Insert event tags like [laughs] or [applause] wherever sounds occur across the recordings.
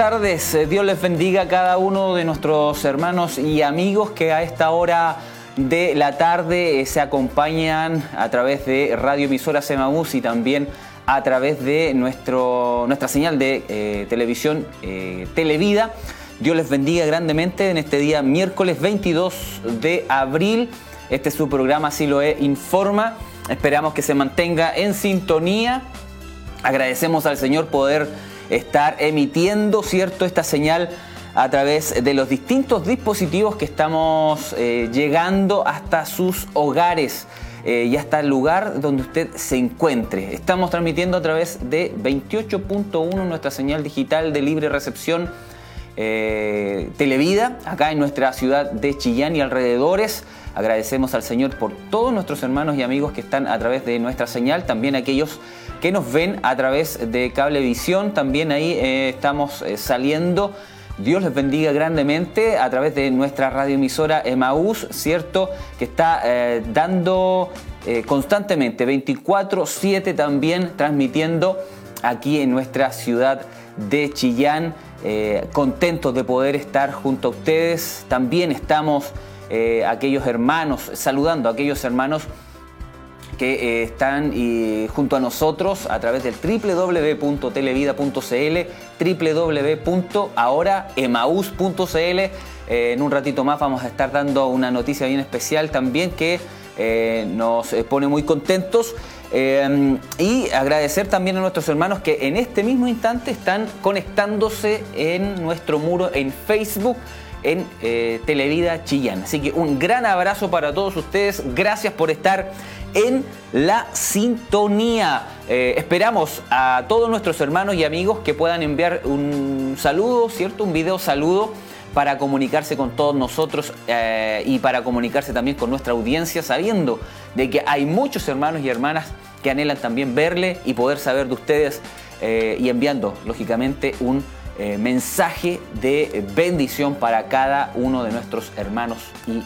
tardes. Eh, Dios les bendiga a cada uno de nuestros hermanos y amigos que a esta hora de la tarde eh, se acompañan a través de Radio Emisora Semaús y también a través de nuestro, nuestra señal de eh, televisión Televida. Dios les bendiga grandemente en este día miércoles 22 de abril. Este es su programa Siloe Informa. Esperamos que se mantenga en sintonía. Agradecemos al Señor poder estar emitiendo, ¿cierto?, esta señal a través de los distintos dispositivos que estamos eh, llegando hasta sus hogares eh, y hasta el lugar donde usted se encuentre. Estamos transmitiendo a través de 28.1 nuestra señal digital de libre recepción eh, Televida, acá en nuestra ciudad de Chillán y alrededores. Agradecemos al Señor por todos nuestros hermanos y amigos que están a través de nuestra señal, también aquellos que nos ven a través de Cablevisión. También ahí eh, estamos eh, saliendo. Dios les bendiga grandemente a través de nuestra radioemisora Emaús, ¿cierto? Que está eh, dando constantemente 24-7 también transmitiendo aquí en nuestra ciudad de Chillán. contentos de poder estar junto a ustedes. También estamos aquellos hermanos, saludando a aquellos hermanos que eh, están junto a nosotros a través del www.televida.cl, www.ahoraemaus.cl. Eh, en un ratito más vamos a estar dando una noticia bien especial también que eh, nos pone muy contentos. y agradecer también a nuestros hermanos que en este mismo instante están conectándose en nuestro muro en Facebook en Televida Chillán. Así que un gran abrazo para todos ustedes. Gracias por estar en la sintonía. Eh, esperamos a todos nuestros hermanos y amigos que puedan enviar un saludo, ¿cierto? Un video saludo para comunicarse con todos nosotros eh, y para comunicarse también con nuestra audiencia, sabiendo de que hay muchos hermanos y hermanas que anhelan también verle y poder saber de ustedes eh, y enviando, lógicamente, un mensaje de bendición para cada uno de nuestros hermanos y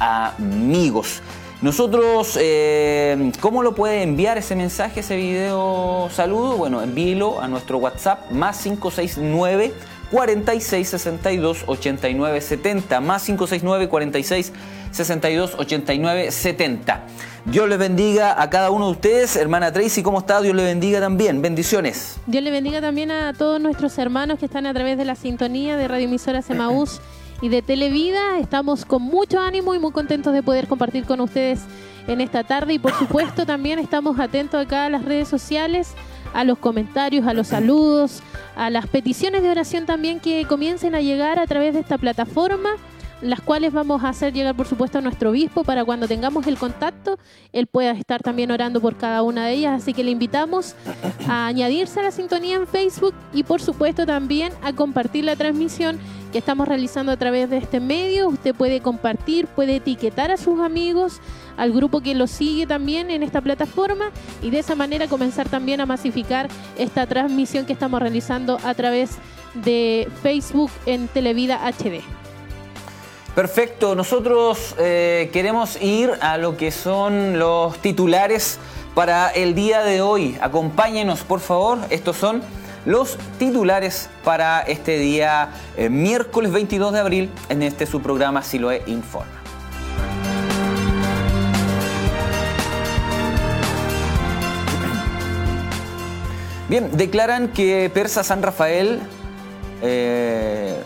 amigos. Nosotros, eh, ¿cómo lo puede enviar ese mensaje, ese video saludo? Bueno, envíelo a nuestro WhatsApp más 569 46 62 89 70 más 569 46 62 89 70. Dios les bendiga a cada uno de ustedes. Hermana Tracy, ¿cómo está? Dios le bendiga también. Bendiciones. Dios le bendiga también a todos nuestros hermanos que están a través de la sintonía de Radio Emisora Semaús y de Televida. Estamos con mucho ánimo y muy contentos de poder compartir con ustedes en esta tarde y por supuesto también estamos atentos acá a las redes sociales, a los comentarios, a los saludos, a las peticiones de oración también que comiencen a llegar a través de esta plataforma las cuales vamos a hacer llegar, por supuesto, a nuestro obispo para cuando tengamos el contacto, él pueda estar también orando por cada una de ellas. Así que le invitamos a [laughs] añadirse a la sintonía en Facebook y, por supuesto, también a compartir la transmisión que estamos realizando a través de este medio. Usted puede compartir, puede etiquetar a sus amigos, al grupo que lo sigue también en esta plataforma y de esa manera comenzar también a masificar esta transmisión que estamos realizando a través de Facebook en Televida HD. Perfecto, nosotros eh, queremos ir a lo que son los titulares para el día de hoy. Acompáñenos, por favor. Estos son los titulares para este día eh, miércoles 22 de abril en este su programa Siloe Informa. Bien, declaran que Persa San Rafael eh,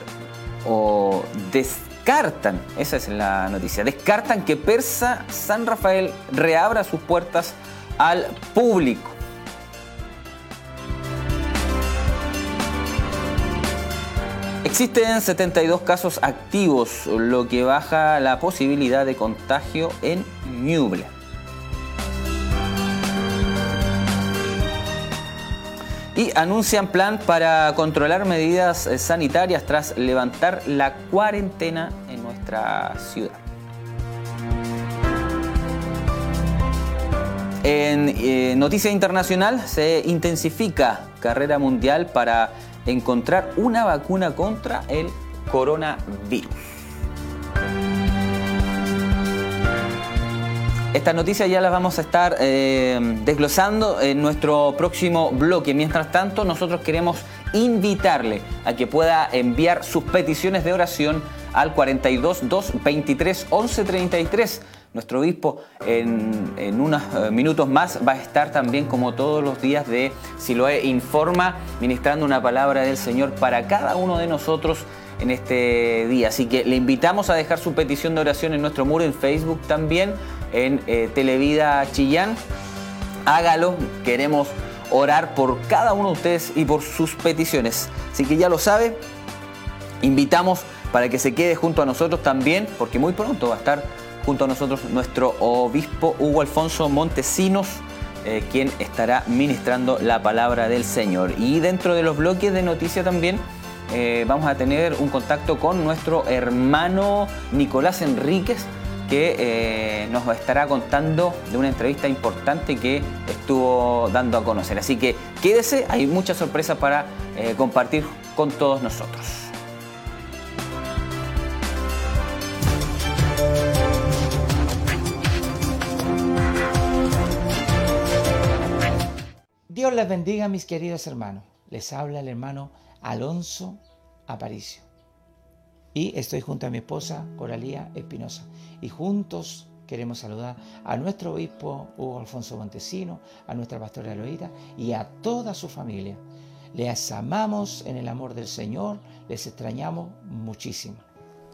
o descartan, esa es la noticia, descartan que Persa San Rafael reabra sus puertas al público. Existen 72 casos activos, lo que baja la posibilidad de contagio en Ñuble. Y anuncian plan para controlar medidas eh, sanitarias tras levantar la cuarentena en nuestra ciudad. En eh, noticia internacional se intensifica carrera mundial para encontrar una vacuna contra el coronavirus. Estas noticias ya las vamos a estar eh, desglosando en nuestro próximo bloque. Mientras tanto, nosotros queremos invitarle a que pueda enviar sus peticiones de oración al 42 2 23 11 33. Nuestro obispo en, unos eh, minutos más va a estar también como todos los días de Siloé Informa, ministrando una palabra del Señor para cada uno de nosotros en este día. Así que le invitamos a dejar su petición de oración en nuestro muro en Facebook también, en eh, Televida Chillán. Hágalo, queremos orar por cada uno de ustedes y por sus peticiones. Así que ya lo sabe, invitamos para que se quede junto a nosotros también, porque muy pronto va a estar junto a nosotros nuestro obispo Hugo Alfonso Montesinos, eh, quien estará ministrando la palabra del Señor. Y dentro de los bloques de noticias también eh, vamos a tener un contacto con nuestro hermano Nicolás Enríquez, que eh, nos estará contando de una entrevista importante que estuvo dando a conocer. Así que quédese, hay muchas sorpresas para compartir con todos nosotros. Dios les bendiga, mis queridos hermanos. Les habla el hermano Alonso Aparicio. Y estoy junto a mi esposa Coralía Espinosa. Y juntos queremos saludar a nuestro obispo Hugo Alfonso Montesino, a nuestra pastora Eloída y a toda su familia. Les amamos en el amor del Señor, les extrañamos muchísimo.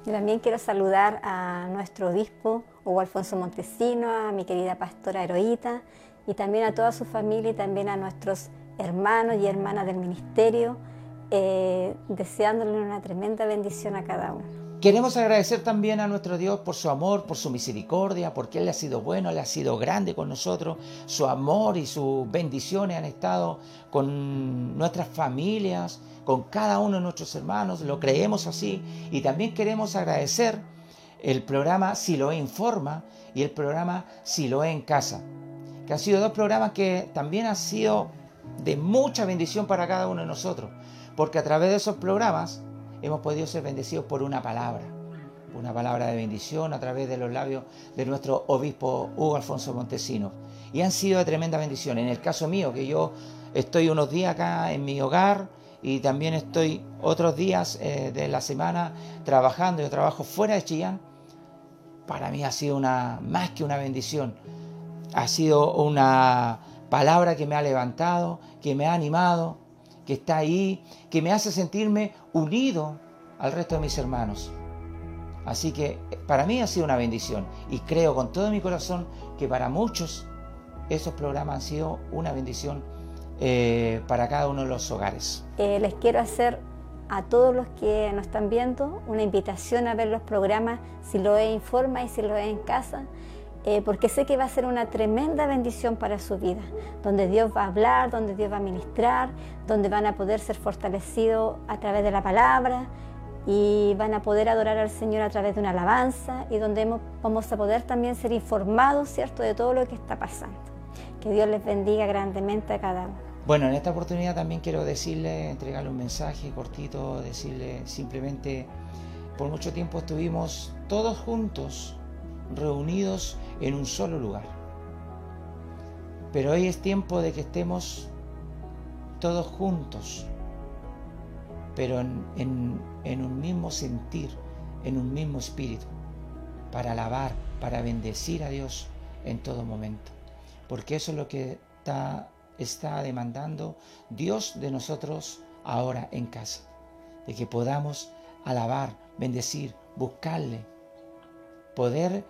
Yo también quiero saludar a nuestro obispo Hugo Alfonso Montesino, a mi querida pastora Heroíta y también a toda su familia y también a nuestros hermanos y hermanas del ministerio, eh, deseándole una tremenda bendición a cada uno. Queremos agradecer también a nuestro Dios por su amor, por su misericordia, porque Él ha sido bueno, Él ha sido grande con nosotros. Su amor y sus bendiciones han estado con nuestras familias, con cada uno de nuestros hermanos. Lo creemos así. Y también queremos agradecer el programa Siloé Informa y el programa Siloé en Casa que han sido dos programas que también han sido de mucha bendición para cada uno de nosotros, porque a través de esos programas hemos podido ser bendecidos por una palabra, una palabra de bendición a través de los labios de nuestro obispo Hugo Alfonso Montesino. Y han sido de tremenda bendición. En el caso mío, que yo estoy unos días acá en mi hogar y también estoy otros días eh, de la semana trabajando, yo trabajo fuera de Chillán, para mí ha sido una, más que una bendición ha sido una palabra que me ha levantado, que me ha animado, que está ahí, que me hace sentirme unido al resto de mis hermanos. Así que para mí ha sido una bendición y creo con todo mi corazón que para muchos esos programas han sido una bendición eh, para cada uno de los hogares. Eh, les quiero hacer a todos los que nos están viendo una invitación a ver los programas si lo he informa y si lo he en casa eh, porque sé que va a ser una tremenda bendición para su vida, donde Dios va a hablar, donde Dios va a ministrar, donde van a poder ser fortalecidos a través de la palabra y van a poder adorar al Señor a través de una alabanza y donde vamos a poder también ser informados, ¿cierto?, de todo lo que está pasando. Que Dios les bendiga grandemente a cada uno. Bueno, en esta oportunidad también quiero decirle, entregarle un mensaje cortito, decirle simplemente, por mucho tiempo estuvimos todos juntos, reunidos en un solo lugar. Pero hoy es tiempo de que estemos todos juntos, pero en, un mismo sentir, en un mismo espíritu, para alabar, para bendecir a Dios en todo momento. Porque eso es lo que está, está demandando Dios de nosotros ahora en casa. De que podamos alabar, bendecir, buscarle, poder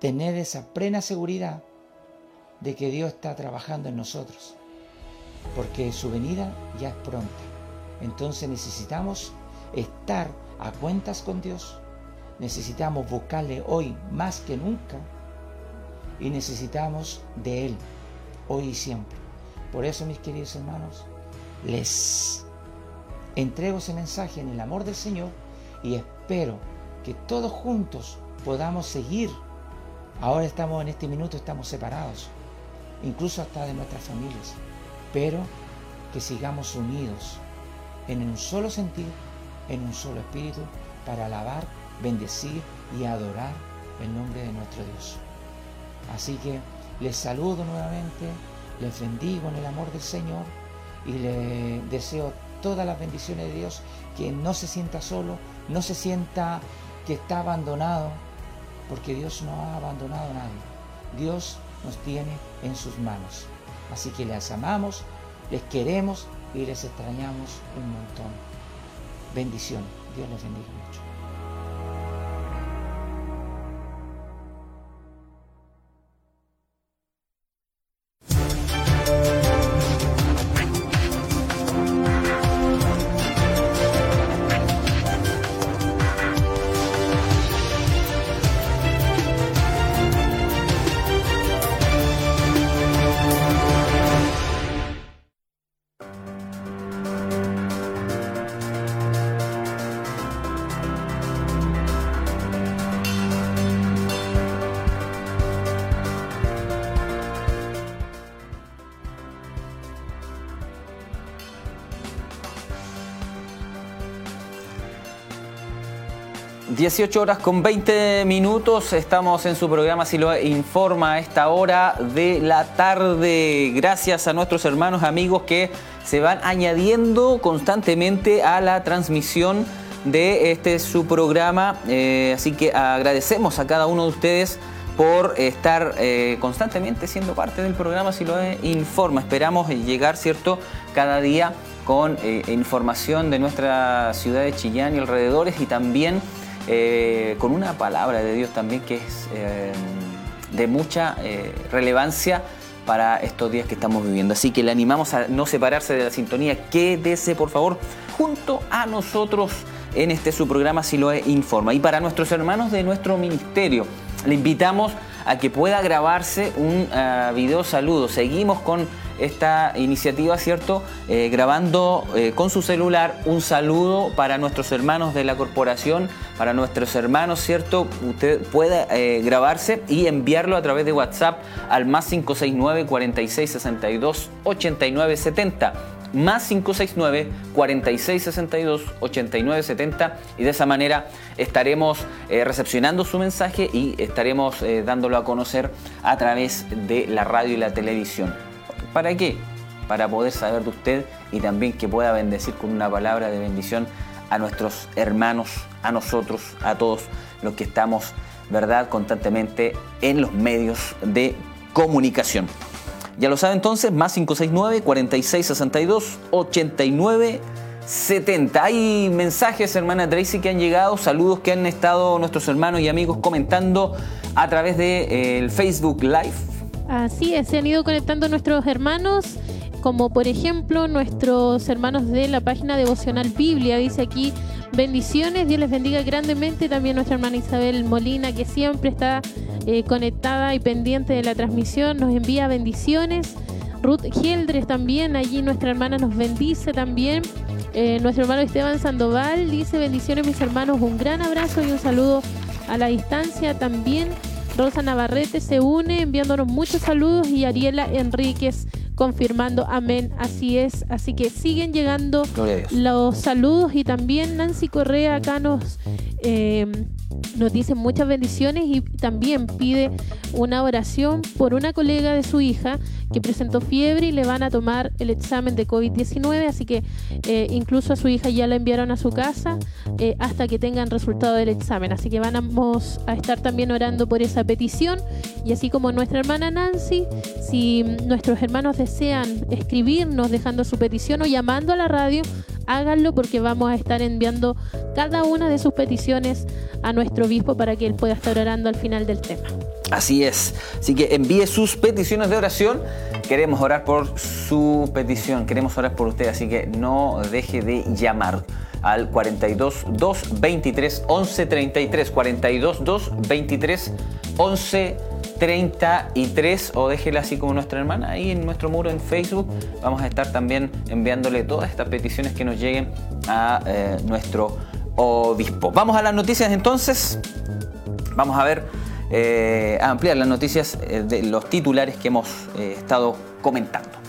tener esa plena seguridad de que Dios está trabajando en nosotros, porque su venida ya es pronta. Entonces necesitamos estar a cuentas con Dios, necesitamos buscarle hoy más que nunca y necesitamos de Él hoy y siempre. Por eso, mis queridos hermanos, les entrego ese mensaje en el amor del Señor y espero que todos juntos podamos seguir Ahora estamos en este minuto, estamos separados, incluso hasta de nuestras familias, pero que sigamos unidos en un solo sentido, en un solo espíritu, para alabar, bendecir y adorar el nombre de nuestro Dios. Así que les saludo nuevamente, les bendigo en el amor del Señor y le deseo todas las bendiciones de Dios, que no se sienta solo, no se sienta que está abandonado, porque Dios no ha abandonado a nadie. Dios nos tiene en sus manos. Así que les amamos, les queremos y les extrañamos un montón. Bendición. Dios les bendiga mucho. 18 horas con 20 minutos, estamos en su programa Si lo informa a esta hora de la tarde. Gracias a nuestros hermanos amigos que se van añadiendo constantemente a la transmisión de este su programa. Eh, así que agradecemos a cada uno de ustedes por estar eh, constantemente siendo parte del programa Si lo informa. Esperamos llegar, ¿cierto?, cada día con eh, información de nuestra ciudad de Chillán y alrededores y también eh, con una palabra de Dios también que es eh, de mucha eh, relevancia para estos días que estamos viviendo. Así que le animamos a no separarse de la sintonía, quédese por favor junto a nosotros en este su programa Si lo informa. Y para nuestros hermanos de nuestro ministerio, le invitamos a que pueda grabarse un video saludo. Seguimos con esta iniciativa, ¿cierto? Eh, grabando eh, con su celular un saludo para nuestros hermanos de la corporación, para nuestros hermanos, ¿cierto? Usted puede eh, grabarse y enviarlo a través de WhatsApp al más 569 4662 8970 más 569 4662 8970 y de esa manera estaremos recepcionando su mensaje y estaremos dándolo a conocer a través de la radio y la televisión. ¿Para qué? Para poder saber de usted y también que pueda bendecir con una palabra de bendición a nuestros hermanos, a nosotros, a todos los que estamos, ¿verdad?, constantemente en los medios de comunicación. Ya lo sabe entonces, más 569 4662 89 70. Hay mensajes, hermana Tracy, que han llegado, saludos que han estado nuestros hermanos y amigos comentando a través del de, Facebook Live Así se han ido conectando nuestros hermanos, como por ejemplo nuestros hermanos de la página devocional Biblia. Dice aquí, bendiciones, Dios les bendiga grandemente. También nuestra hermana Isabel Molina, que siempre está eh, conectada y pendiente de la transmisión, nos envía bendiciones. Ruth Gieldres también, allí nuestra hermana nos bendice también. Eh, nuestro hermano Esteban Sandoval dice bendiciones mis hermanos, un gran abrazo y un saludo a la distancia también. Rosa Navarrete se une enviándonos muchos saludos y Ariela Enríquez confirmando amén, así es, así que siguen llegando los saludos y también Nancy Correa acá nos eh, nos dice muchas bendiciones y también pide una oración por una colega de su hija que presentó fiebre y le van a tomar el examen de COVID-19, así que eh, incluso a su hija ya la enviaron a su casa eh, hasta que tengan resultado del examen. Así que vamos a estar también orando por esa petición y así como nuestra hermana Nancy, si nuestros hermanos desean escribirnos dejando su petición o llamando a la radio, háganlo porque vamos a estar enviando cada una de sus peticiones a nuestro obispo para que él pueda estar orando al final del tema. Así es. Así que envíe sus peticiones de oración. Queremos orar por su petición, queremos orar por usted, así que no deje de llamar al 42 2 23 11 33 42 2 23 11 33 o déjela así como nuestra hermana ahí en nuestro muro en Facebook. Vamos a estar también enviándole todas estas peticiones que nos lleguen a eh, nuestro obispo. Vamos a las noticias entonces. Vamos a ver, eh, a ampliar las noticias eh, de los titulares que hemos estado comentando.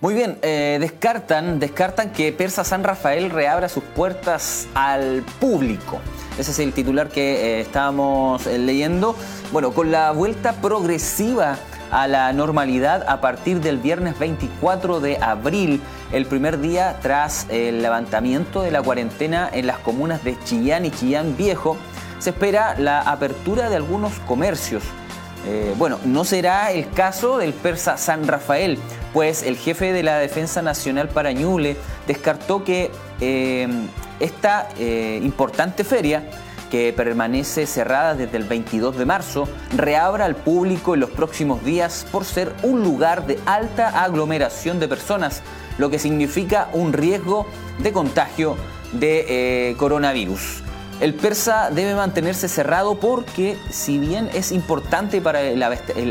Muy bien, eh, descartan, descartan que Persa San Rafael reabra sus puertas al público. Ese es el titular que eh, estábamos eh, leyendo. Bueno, con la vuelta progresiva a la normalidad a partir del viernes 24 de abril, el primer día tras el levantamiento de la cuarentena en las comunas de Chillán y Chillán Viejo, se espera la apertura de algunos comercios. bueno, no será el caso del Persa San Rafael, pues el jefe de la Defensa Nacional para Ñuble descartó que eh, esta eh, importante feria, que permanece cerrada desde el 22 de marzo, reabra al público en los próximos días por ser un lugar de alta aglomeración de personas, lo que significa un riesgo de contagio de eh, coronavirus. El persa debe mantenerse cerrado porque si bien es importante para el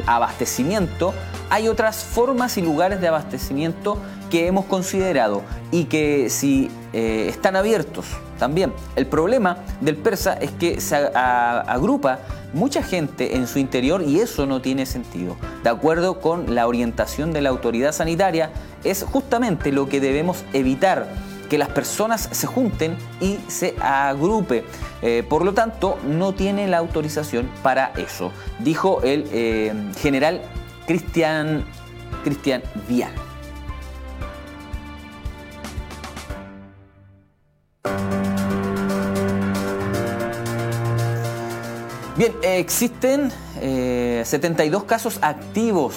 abastecimiento, hay otras formas y lugares de abastecimiento que hemos considerado y que si eh, están abiertos también. El problema del persa es que se agrupa mucha gente en su interior y eso no tiene sentido. De acuerdo con la orientación de la autoridad sanitaria, es justamente lo que debemos evitar que las personas se junten y se agrupe. Eh, por lo tanto, no tiene la autorización para eso, dijo el eh, general Cristian, Cristian Vial. Bien, existen 72 eh, casos activos,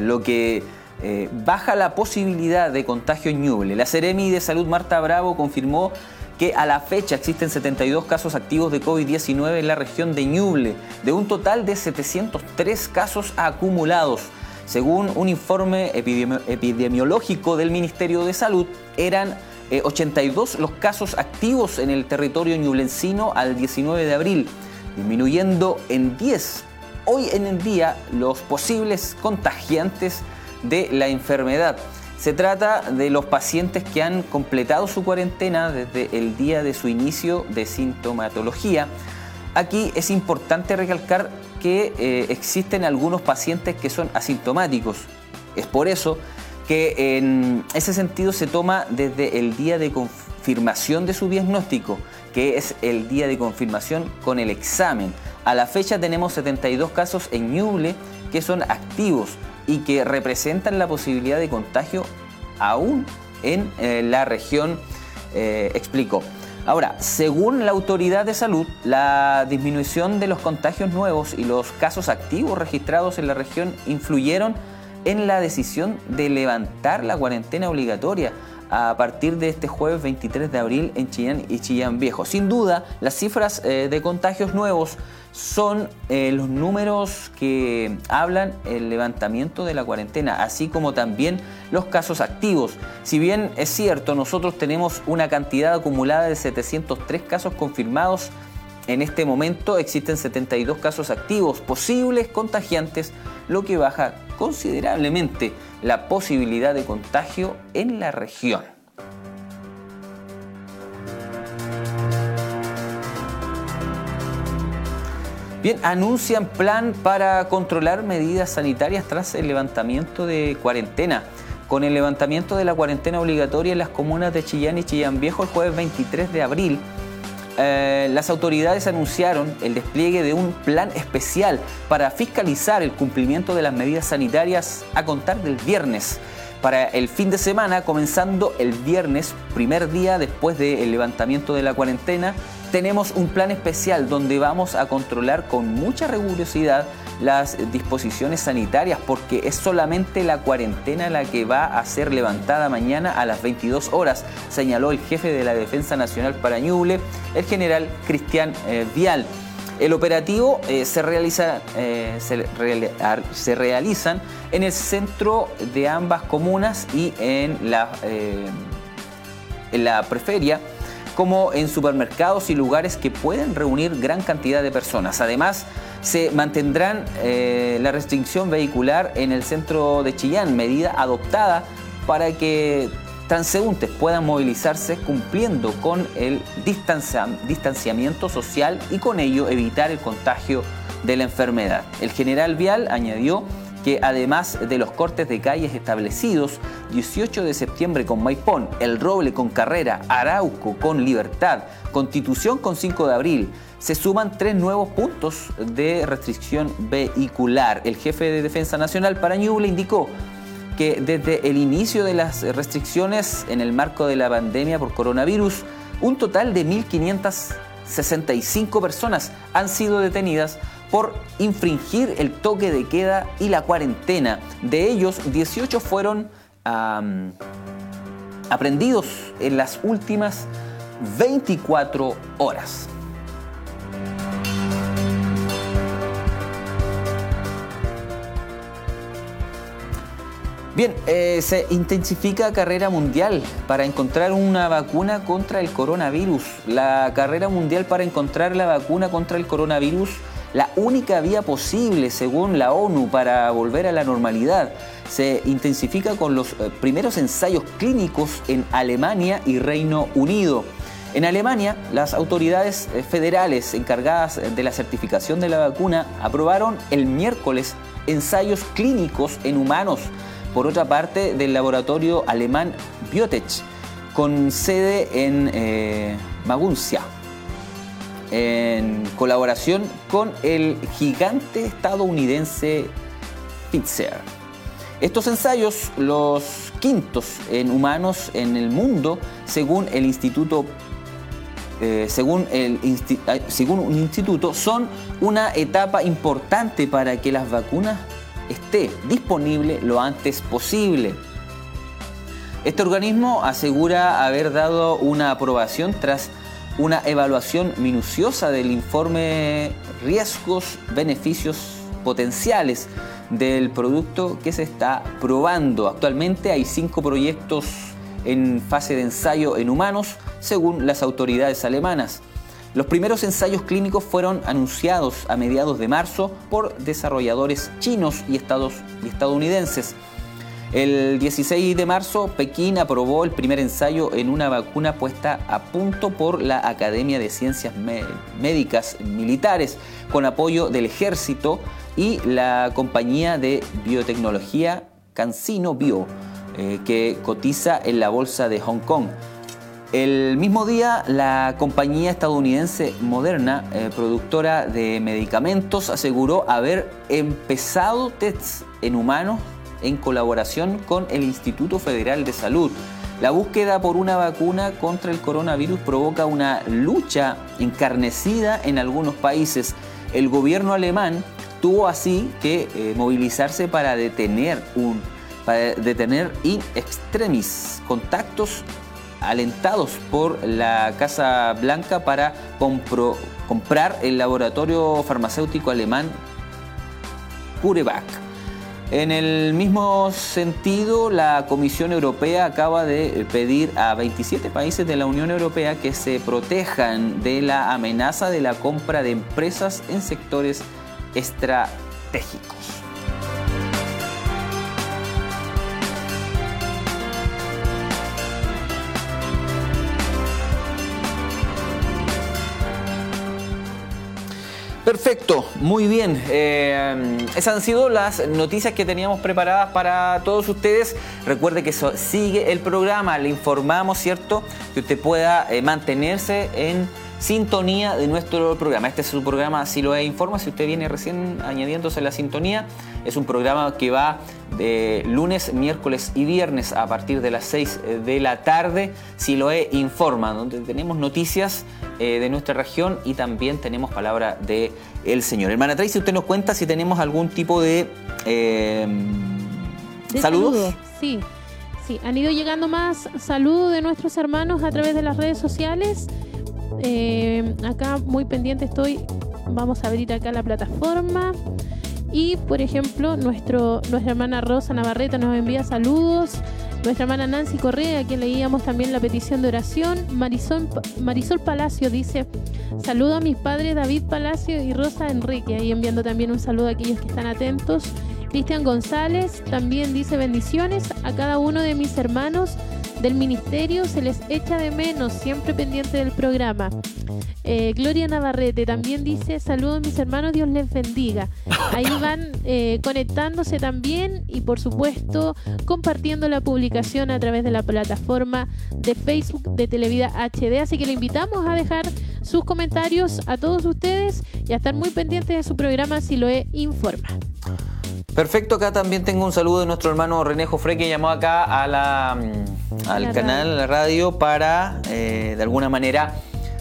lo que eh, baja la posibilidad de contagio Ñuble. La Ceremi de Salud Marta Bravo confirmó que a la fecha existen 72 casos activos de COVID-19 en la región de Ñuble, de un total de 703 casos acumulados. Según un informe epidemiológico del Ministerio de Salud, eran 82 eh, los casos activos en el territorio ñublencino al 19 de abril, disminuyendo en 10 hoy en el día los posibles contagiantes de la enfermedad. Se trata de los pacientes que han completado su cuarentena desde el día de su inicio de sintomatología. Aquí es importante recalcar que eh, existen algunos pacientes que son asintomáticos. Es por eso que en ese sentido se toma desde el día de confirmación de su diagnóstico, que es el día de confirmación con el examen. A la fecha tenemos 72 casos en Ñuble que son activos y que representan la posibilidad de contagio aún en eh, la región, eh, explicó. Ahora, según la autoridad de salud, la disminución de los contagios nuevos y los casos activos registrados en la región influyeron en la decisión de levantar la cuarentena obligatoria a partir de este jueves 23 de abril en Chillán y Chillán Viejo. Sin duda, las cifras eh, de contagios nuevos son eh, los números que hablan el levantamiento de la cuarentena, así como también los casos activos. Si bien es cierto, nosotros tenemos una cantidad acumulada de 703 casos confirmados, en este momento existen 72 casos activos posibles contagiantes, lo que baja considerablemente la posibilidad de contagio en la región. Bien, anuncian plan para controlar medidas sanitarias tras el levantamiento de cuarentena. Con el levantamiento de la cuarentena obligatoria en las comunas de Chillán y Chillán Viejo el jueves 23 de abril, eh, las autoridades anunciaron el despliegue de un plan especial para fiscalizar el cumplimiento de las medidas sanitarias a contar del viernes. Para el fin de semana, comenzando el viernes, primer día después del levantamiento de la cuarentena, tenemos un plan especial donde vamos a controlar con mucha rigurosidad las disposiciones sanitarias porque es solamente la cuarentena la que va a ser levantada mañana a las 22 horas, señaló el jefe de la Defensa Nacional para Ñuble, el general Cristian eh, Vial. El operativo eh, se, realiza, eh, se, realizan en el centro de ambas comunas y en la, en la preferia como en supermercados y lugares que pueden reunir gran cantidad de personas. Además, se mantendrán eh, la restricción vehicular en el centro de Chillán, medida adoptada para que transeúntes puedan movilizarse cumpliendo con el distanciamiento social y con ello evitar el contagio de la enfermedad. El general Vial añadió que además de los cortes de calles establecidos, 18 de septiembre con Maipón, El Roble con Carrera, Arauco con Libertad, Constitución con 5 de abril, se suman tres nuevos puntos de restricción vehicular. El jefe de Defensa Nacional para Ñuble indicó que desde el inicio de las restricciones en el marco de la pandemia por coronavirus, un total de 1.565 personas han sido detenidas por infringir el toque de queda y la cuarentena. De ellos, 18 fueron aprendidos en las últimas 24 horas. Bien, eh, se intensifica carrera mundial para encontrar una vacuna contra el coronavirus. La carrera mundial para encontrar la vacuna contra el coronavirus, la única vía posible según la ONU para volver a la normalidad, se intensifica con los eh, primeros ensayos clínicos en Alemania y Reino Unido. En Alemania, las autoridades eh, federales encargadas de la certificación de la vacuna aprobaron el miércoles ensayos clínicos en humanos. Por otra parte del laboratorio alemán Biotech, con sede en eh, Maguncia, en colaboración con el gigante estadounidense Pfizer. Estos ensayos, los quintos en humanos en el mundo, según el Instituto eh, según, un instituto, son una etapa importante para que las vacunas esté disponible lo antes posible. Este organismo asegura haber dado una aprobación tras una evaluación minuciosa del informe riesgos, beneficios potenciales del producto que se está probando. Actualmente hay cinco proyectos en fase de ensayo en humanos, según las autoridades alemanas. Los primeros ensayos clínicos fueron anunciados a mediados de marzo por desarrolladores chinos y, estadounidenses. El 16 de marzo, Pekín aprobó el primer ensayo en una vacuna puesta a punto por la Academia de Ciencias Médicas Militares, con apoyo del ejército y la compañía de biotecnología CanSino Bio, eh, que cotiza en la bolsa de Hong Kong. El mismo día, la compañía estadounidense Moderna, eh, productora de medicamentos, aseguró haber empezado tests en humanos en colaboración con el Instituto Federal de Salud. La búsqueda por una vacuna contra el coronavirus provoca una lucha encarnecida en algunos países. El gobierno alemán tuvo así que eh, movilizarse para detener un detener in extremis contactos alentados por la Casa Blanca para comprar el laboratorio farmacéutico alemán CureVac. En el mismo sentido, la Comisión Europea acaba de pedir a 27 países de la Unión Europea que se protejan de la amenaza de la compra de empresas en sectores estratégicos. Perfecto, muy bien. Eh, esas han sido las noticias que teníamos preparadas para todos ustedes. Recuerde que sigue el programa, le informamos, ¿cierto? Que usted pueda eh, mantenerse en sintonía de nuestro programa. Este es su programa Si lo informa, si usted viene recién añadiéndose la sintonía, es un programa que va de lunes, miércoles y viernes a partir de las 6 de la tarde, Si lo informa, donde tenemos noticias eh, de nuestra región y también tenemos palabra de el Señor. Hermana Tracy, usted nos cuenta si tenemos algún tipo de, eh, saludos. Sí. Sí, han ido llegando más saludos de nuestros hermanos a través de las redes sociales. Eh, acá muy pendiente estoy. Vamos a abrir acá la plataforma. Y por ejemplo, nuestro, nuestra hermana Rosa Navarreta nos envía saludos. Nuestra hermana Nancy Correa, a quien leíamos también la petición de oración. Marisol, Marisol Palacio dice: Saludo a mis padres David Palacio y Rosa Enrique. Ahí enviando también un saludo a aquellos que están atentos. Cristian González también dice bendiciones a cada uno de mis hermanos del ministerio se les echa de menos, siempre pendiente del programa. Eh, Gloria Navarrete también dice, saludos mis hermanos, Dios les bendiga. Ahí [laughs] van eh, conectándose también y por supuesto compartiendo la publicación a través de la plataforma de Facebook de Televida HD. Así que le invitamos a dejar sus comentarios a todos ustedes y a estar muy pendientes de su programa si lo he informa. Perfecto, acá también tengo un saludo de nuestro hermano René Jofre que llamó acá a la, mm, al canal, a la radio, para eh, de alguna manera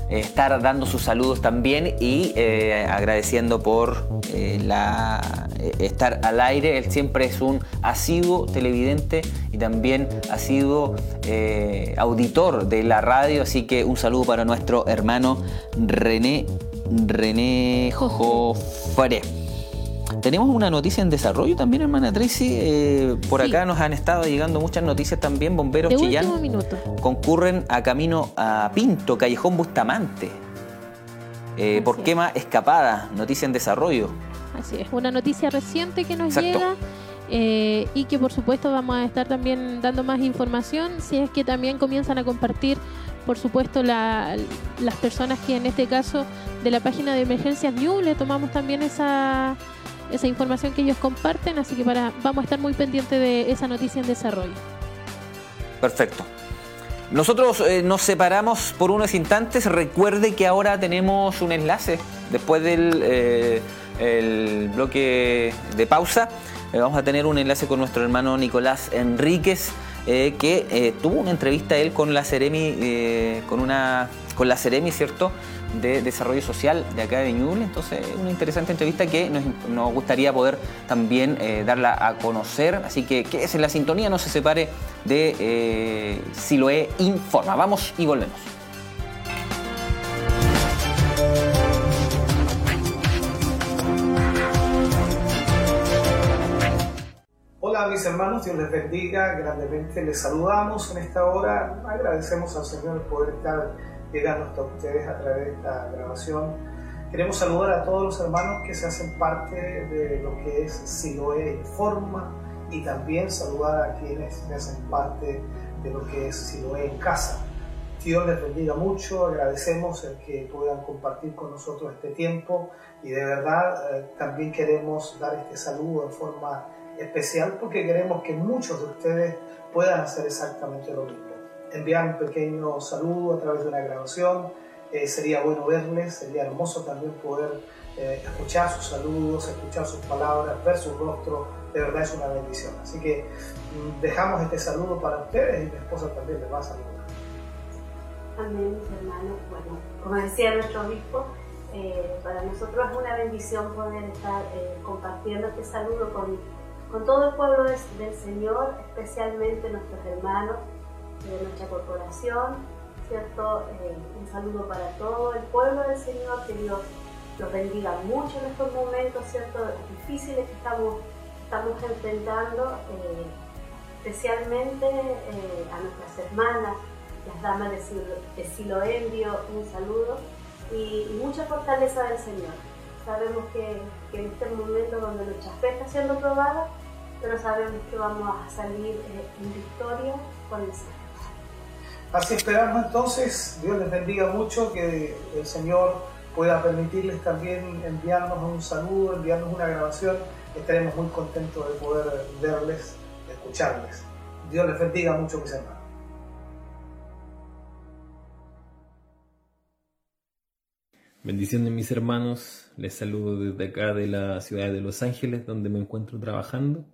estar dando sus saludos también y eh, agradeciendo por eh, la, estar al aire. Él siempre es un asiduo televidente y también asiduo auditor de la radio, así que un saludo para nuestro hermano René, René Jofre. Tenemos una noticia en desarrollo también, hermana Tracy. Eh, por acá nos han estado llegando muchas noticias también. Bomberos Chillán concurren a camino a Pinto, Callejón Bustamante. Eh, por quema escapada, noticia en desarrollo. Así es, una noticia reciente que nos llega. Eh, y que por supuesto vamos a estar también dando más información si es que también comienzan a compartir por supuesto las personas que en este caso de la página de emergencias View le tomamos también esa esa información que ellos comparten, así que para, vamos a estar muy pendientes de esa noticia en desarrollo. Perfecto. Nosotros eh, nos separamos por unos instantes. Recuerde que ahora tenemos un enlace después del eh, bloque de pausa. Eh, vamos a tener un enlace con nuestro hermano Nicolás Enríquez, que tuvo una entrevista él con la Ceremi, con una con la Ceremi, ¿cierto? De Desarrollo Social de acá de Ñuble. Entonces, una interesante entrevista que nos, gustaría poder también eh, darla a conocer. Así que que es en la sintonía, no se separe de eh, Siloé Informa. Vamos y volvemos. Hola mis hermanos, Dios les bendiga, grandemente les saludamos en esta hora, agradecemos al Señor poder estar llegando hasta ustedes a través de esta grabación. Queremos saludar a todos los hermanos que se hacen parte de lo que es Siloé Informa y también saludar a quienes se hacen parte de lo que es Siloé en casa. Dios les bendiga mucho, agradecemos el que puedan compartir con nosotros este tiempo y de verdad eh, también queremos dar este saludo en forma especial porque queremos que muchos de ustedes puedan hacer exactamente lo mismo enviar un pequeño saludo a través de una grabación. Eh, sería bueno verles, sería hermoso también poder eh, escuchar sus saludos, escuchar sus palabras, ver su rostro. De verdad es una bendición. Así que mm, dejamos este saludo para ustedes y mi esposa también les va a saludar. Amén, mis hermanos. Bueno, como decía nuestro obispo, eh, para nosotros es una bendición poder estar compartiendo este saludo con, con todo el pueblo del Señor, especialmente nuestros hermanos de nuestra corporación, ¿cierto? Eh, un saludo para todo el pueblo del Señor, que Dios los bendiga mucho en estos momentos, ¿cierto? Difíciles que estamos, estamos enfrentando, eh, especialmente eh, a nuestras hermanas, las damas de, Silo, de un saludo y, mucha fortaleza del Señor. Sabemos que, en este momento donde nuestra fe está siendo probada, pero sabemos que vamos a salir en victoria con el Señor. Así esperamos entonces, Dios les bendiga mucho, que el Señor pueda permitirles también enviarnos un saludo, enviarnos una grabación. Estaremos muy contentos de poder verles, escucharles. Dios les bendiga mucho, mis hermanos. Bendiciones mis hermanos, les saludo desde acá de la ciudad de Los Ángeles, donde me encuentro trabajando.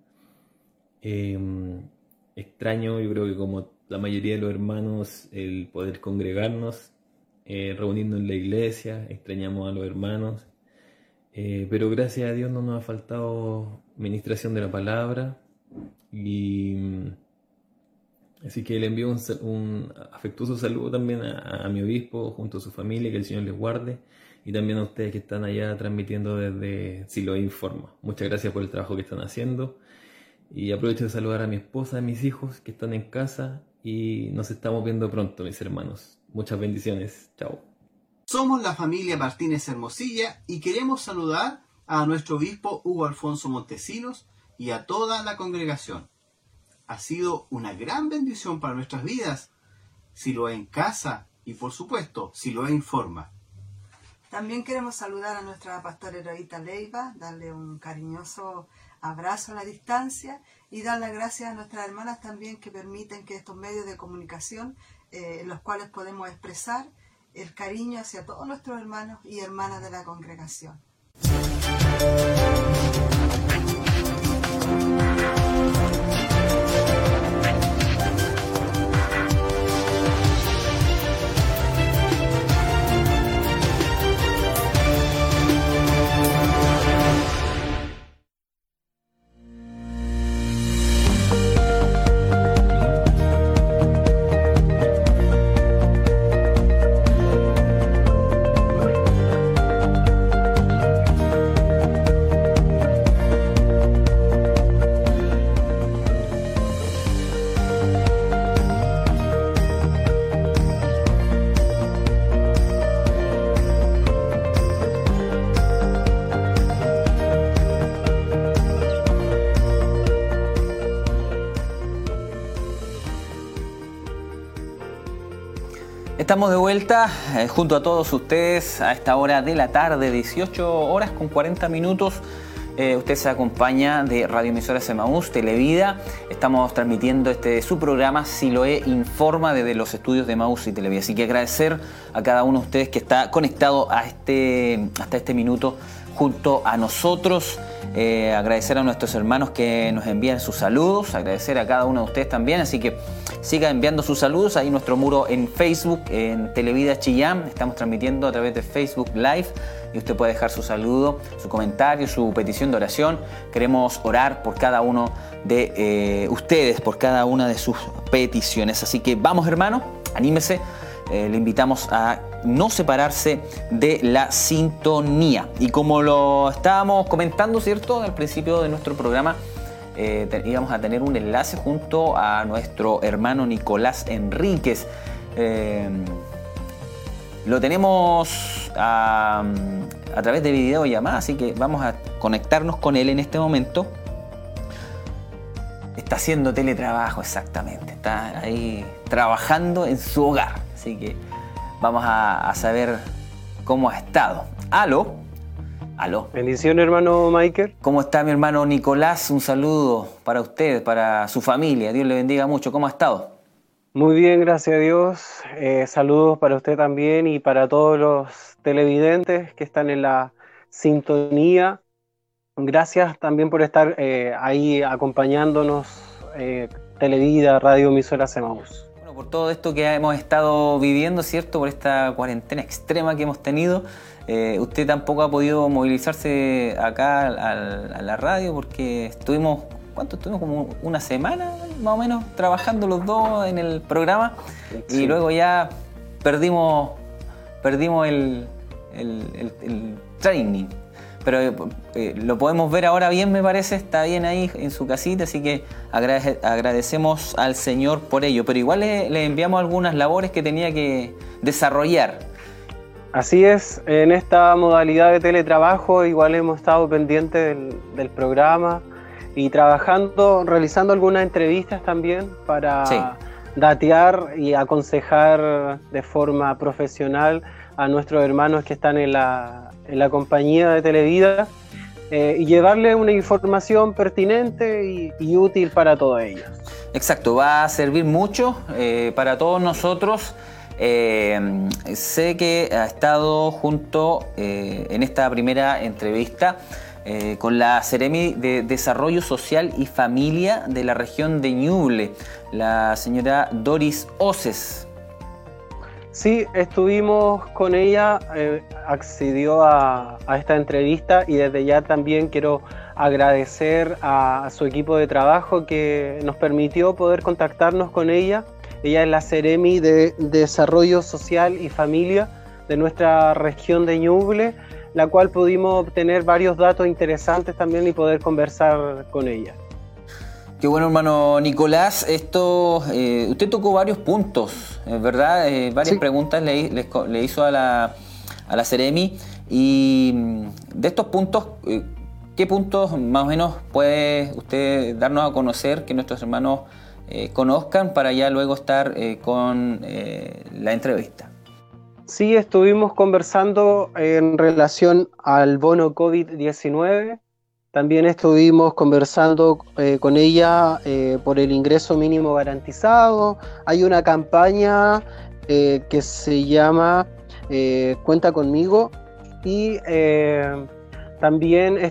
Em, extraño, yo creo que como la mayoría de los hermanos el poder congregarnos, eh, reunirnos en la iglesia, extrañamos a los hermanos, eh, pero gracias a Dios no nos ha faltado ministración de la palabra y mm, así que le envío un, afectuoso saludo también a, mi obispo junto a su familia, que el Señor les guarde y también a ustedes que están allá transmitiendo desde Silo Informa. Muchas gracias por el trabajo que están haciendo. Y aprovecho de saludar a mi esposa, a mis hijos que están en casa y nos estamos viendo pronto, mis hermanos. Muchas bendiciones. Chao. Somos la familia Martínez Hermosilla y queremos saludar a nuestro obispo Hugo Alfonso Montesinos y a toda la congregación. ha sido una gran bendición para nuestras vidas, si lo en casa y por supuesto si lo informa. También queremos saludar a nuestra pastora Heroíta Leiva, darle un cariñoso abrazo a la distancia y dar las gracias a nuestras hermanas también que permiten que estos medios de comunicación eh, en los cuales podemos expresar el cariño hacia todos nuestros hermanos y hermanas de la congregación. Estamos de vuelta eh, junto a todos ustedes a esta hora de la tarde, 18 horas con 40 minutos. Eh, usted se acompaña de Radio Emisora Semaús, Televida. Estamos transmitiendo este su programa Siloé Informa desde los estudios de Maús y Televida. Así que agradecer a cada uno de ustedes que está conectado a este, hasta este minuto junto a nosotros. Eh, agradecer a nuestros hermanos que nos envían sus saludos, agradecer a cada uno de ustedes también, así que siga enviando sus saludos, ahí nuestro muro en Facebook, en Televida Chillán, estamos transmitiendo a través de Facebook Live y usted puede dejar su saludo, su comentario, su petición de oración. Queremos orar por cada uno de eh, ustedes, por cada una de sus peticiones, así que vamos hermano, anímese. Eh, le invitamos a no separarse de la sintonía. Y como lo estábamos comentando, ¿cierto? Al principio de nuestro programa, eh, íbamos a tener un enlace junto a nuestro hermano Nicolás Enríquez. Eh, lo tenemos a, través de videollamada, así que vamos a conectarnos con él en este momento. Está haciendo teletrabajo exactamente, está ahí trabajando en su hogar. Así que vamos a, saber cómo ha estado. Aló. Aló. Bendición, hermano Michael. ¿Cómo está mi hermano Nicolás? Un saludo para usted, para su familia. Dios le bendiga mucho. ¿Cómo ha estado? Muy bien, gracias a Dios. Eh, saludos para usted también y para todos los televidentes que están en la sintonía. Gracias también por estar eh, ahí acompañándonos, eh, Televida, Radio Emisora Semaús por todo esto que hemos estado viviendo, ¿cierto? Por esta cuarentena extrema que hemos tenido. Eh, usted tampoco ha podido movilizarse acá a la radio porque estuvimos, ¿cuánto? Estuvimos como una semana más o menos trabajando los dos en el programa y luego ya perdimos, perdimos el, el training pero eh, lo podemos ver ahora bien, me parece, está bien ahí en su casita, así que agradecemos al Señor por ello. Pero igual le, enviamos algunas labores que tenía que desarrollar. Así es, en esta modalidad de teletrabajo igual hemos estado pendientes del, programa y trabajando, realizando algunas entrevistas también para datear y aconsejar de forma profesional a nuestros hermanos que están en la en la compañía de Televida eh, y llevarle una información pertinente y, útil para todos ellos. Exacto, va a servir mucho eh, para todos nosotros. Eh, sé que ha estado junto en esta primera entrevista con la Ceremi de Desarrollo Social y Familia de la región de Ñuble, la señora Doris Oces. Sí, estuvimos con ella, eh, accedió a, esta entrevista y desde ya también quiero agradecer a, su equipo de trabajo que nos permitió poder contactarnos con ella. Ella es la Ceremi de Desarrollo Social y Familia de nuestra región de Ñuble, la cual pudimos obtener varios datos interesantes también y poder conversar con ella. Qué bueno, hermano Nicolás. Esto, eh, usted tocó varios puntos, ¿verdad? Eh, varias preguntas le, le, hizo a la, a la Ceremi. Y mm, de estos puntos, eh, ¿qué puntos más o menos puede usted darnos a conocer que nuestros hermanos eh, conozcan para ya luego estar eh, con la entrevista. Sí, estuvimos conversando en relación al bono COVID-19. También estuvimos conversando con ella por el ingreso mínimo garantizado. Hay una campaña que se llama Cuenta conmigo y también eh,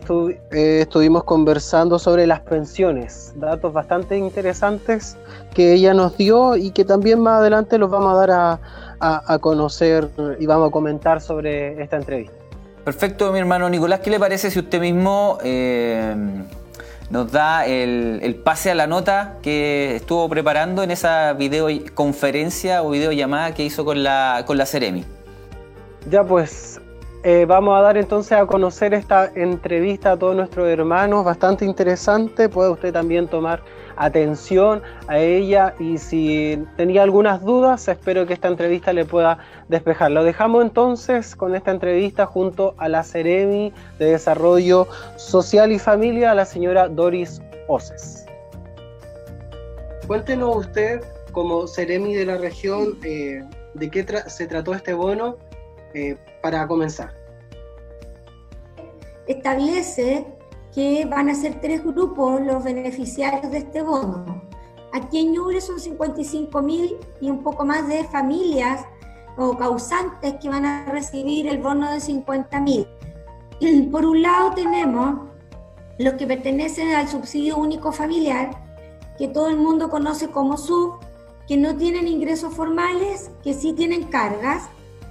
estuvimos conversando sobre las pensiones, datos bastante interesantes que ella nos dio y que también más adelante los vamos a dar a, conocer y vamos a comentar sobre esta entrevista. Perfecto, mi hermano Nicolás, ¿qué le parece si usted mismo eh, nos da el, pase a la nota que estuvo preparando en esa videoconferencia o videollamada que hizo con la, con la Ceremi? Ya pues, eh, vamos a dar entonces a conocer esta entrevista a todos nuestros hermanos, bastante interesante. Puede usted también tomar atención a ella y si tenía algunas dudas, espero que esta entrevista le pueda despejar. Lo dejamos entonces con esta entrevista junto a la Ceremi de Desarrollo Social y Familia, la señora Doris Oces. Cuéntenos usted, como Ceremi de la región, eh, de qué se trató este bono eh, para comenzar. Establece que van a ser tres grupos los beneficiarios de este bono. Aquí en Ñuble son 55 mil y un poco más de familias o causantes que van a recibir el bono de 50 mil. [clears throat] Por un lado tenemos los que pertenecen al subsidio único familiar, que todo el mundo conoce como SUB, que no tienen ingresos formales, que sí tienen cargas,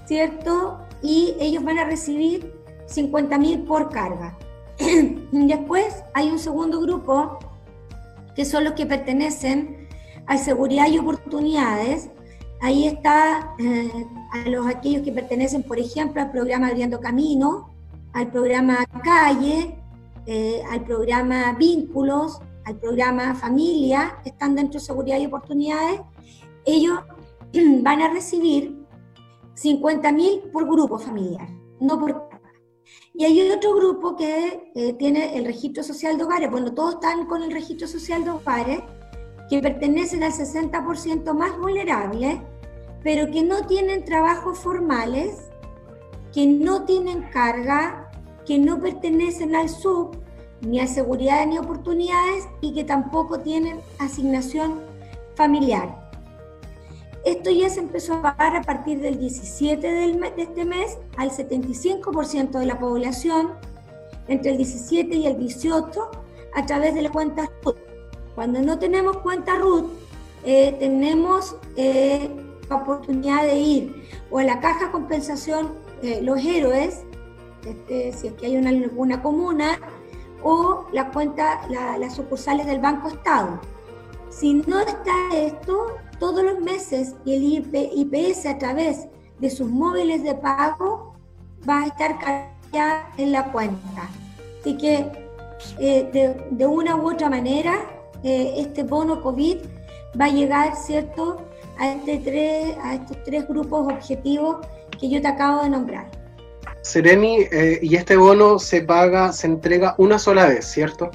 ¿cierto? Y ellos van a recibir 50 mil por carga. [clears throat] Después hay un segundo grupo que son los que pertenecen a seguridad y oportunidades. Ahí está eh, a los aquellos que pertenecen, por ejemplo, al programa Abriendo Camino, al programa Calle, eh, al programa Vínculos, al programa Familia, están dentro de seguridad y oportunidades. Ellos [clears throat] van a recibir 50 mil por grupo familiar, no por y hay otro grupo que eh, tiene el registro social de hogares, bueno, todos están con el registro social de hogares, que pertenecen al 60% más vulnerable, pero que no tienen trabajos formales, que no tienen carga, que no pertenecen al SUB, ni a seguridad ni oportunidades, y que tampoco tienen asignación familiar. Esto ya se empezó a pagar a partir del 17 del de este mes al 75% de la población, entre el 17 y el 18, a través de la cuenta RUT. Cuando no tenemos cuenta RUT, eh, tenemos eh, la oportunidad de ir o a la caja compensación eh, Los Héroes, este, si es que hay una, alguna comuna, o la cuenta, las sucursales del Banco Estado. Si no está esto, todos los meses y el IPS a través de sus móviles de pago va a estar ya en la cuenta. Así que eh, de, una u otra manera, eh, este bono COVID va a llegar, ¿cierto?, a, este tres, a estos tres grupos objetivos que yo te acabo de nombrar. Seremi, eh, y este bono se paga, se entrega una sola vez, ¿cierto?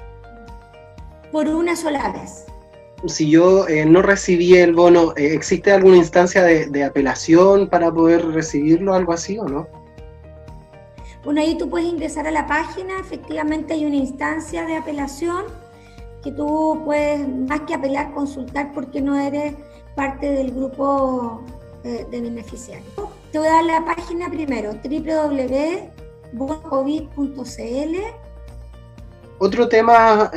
Por una sola vez si yo eh, no recibí el bono, eh, ¿existe alguna instancia de, apelación para poder recibirlo, algo así o no? Bueno, ahí tú puedes ingresar a la página, efectivamente hay una instancia de apelación que tú puedes, más que apelar, consultar porque no eres parte del grupo eh, de beneficiarios. Te voy a dar la página primero, www.bonocovid.cl. Otro tema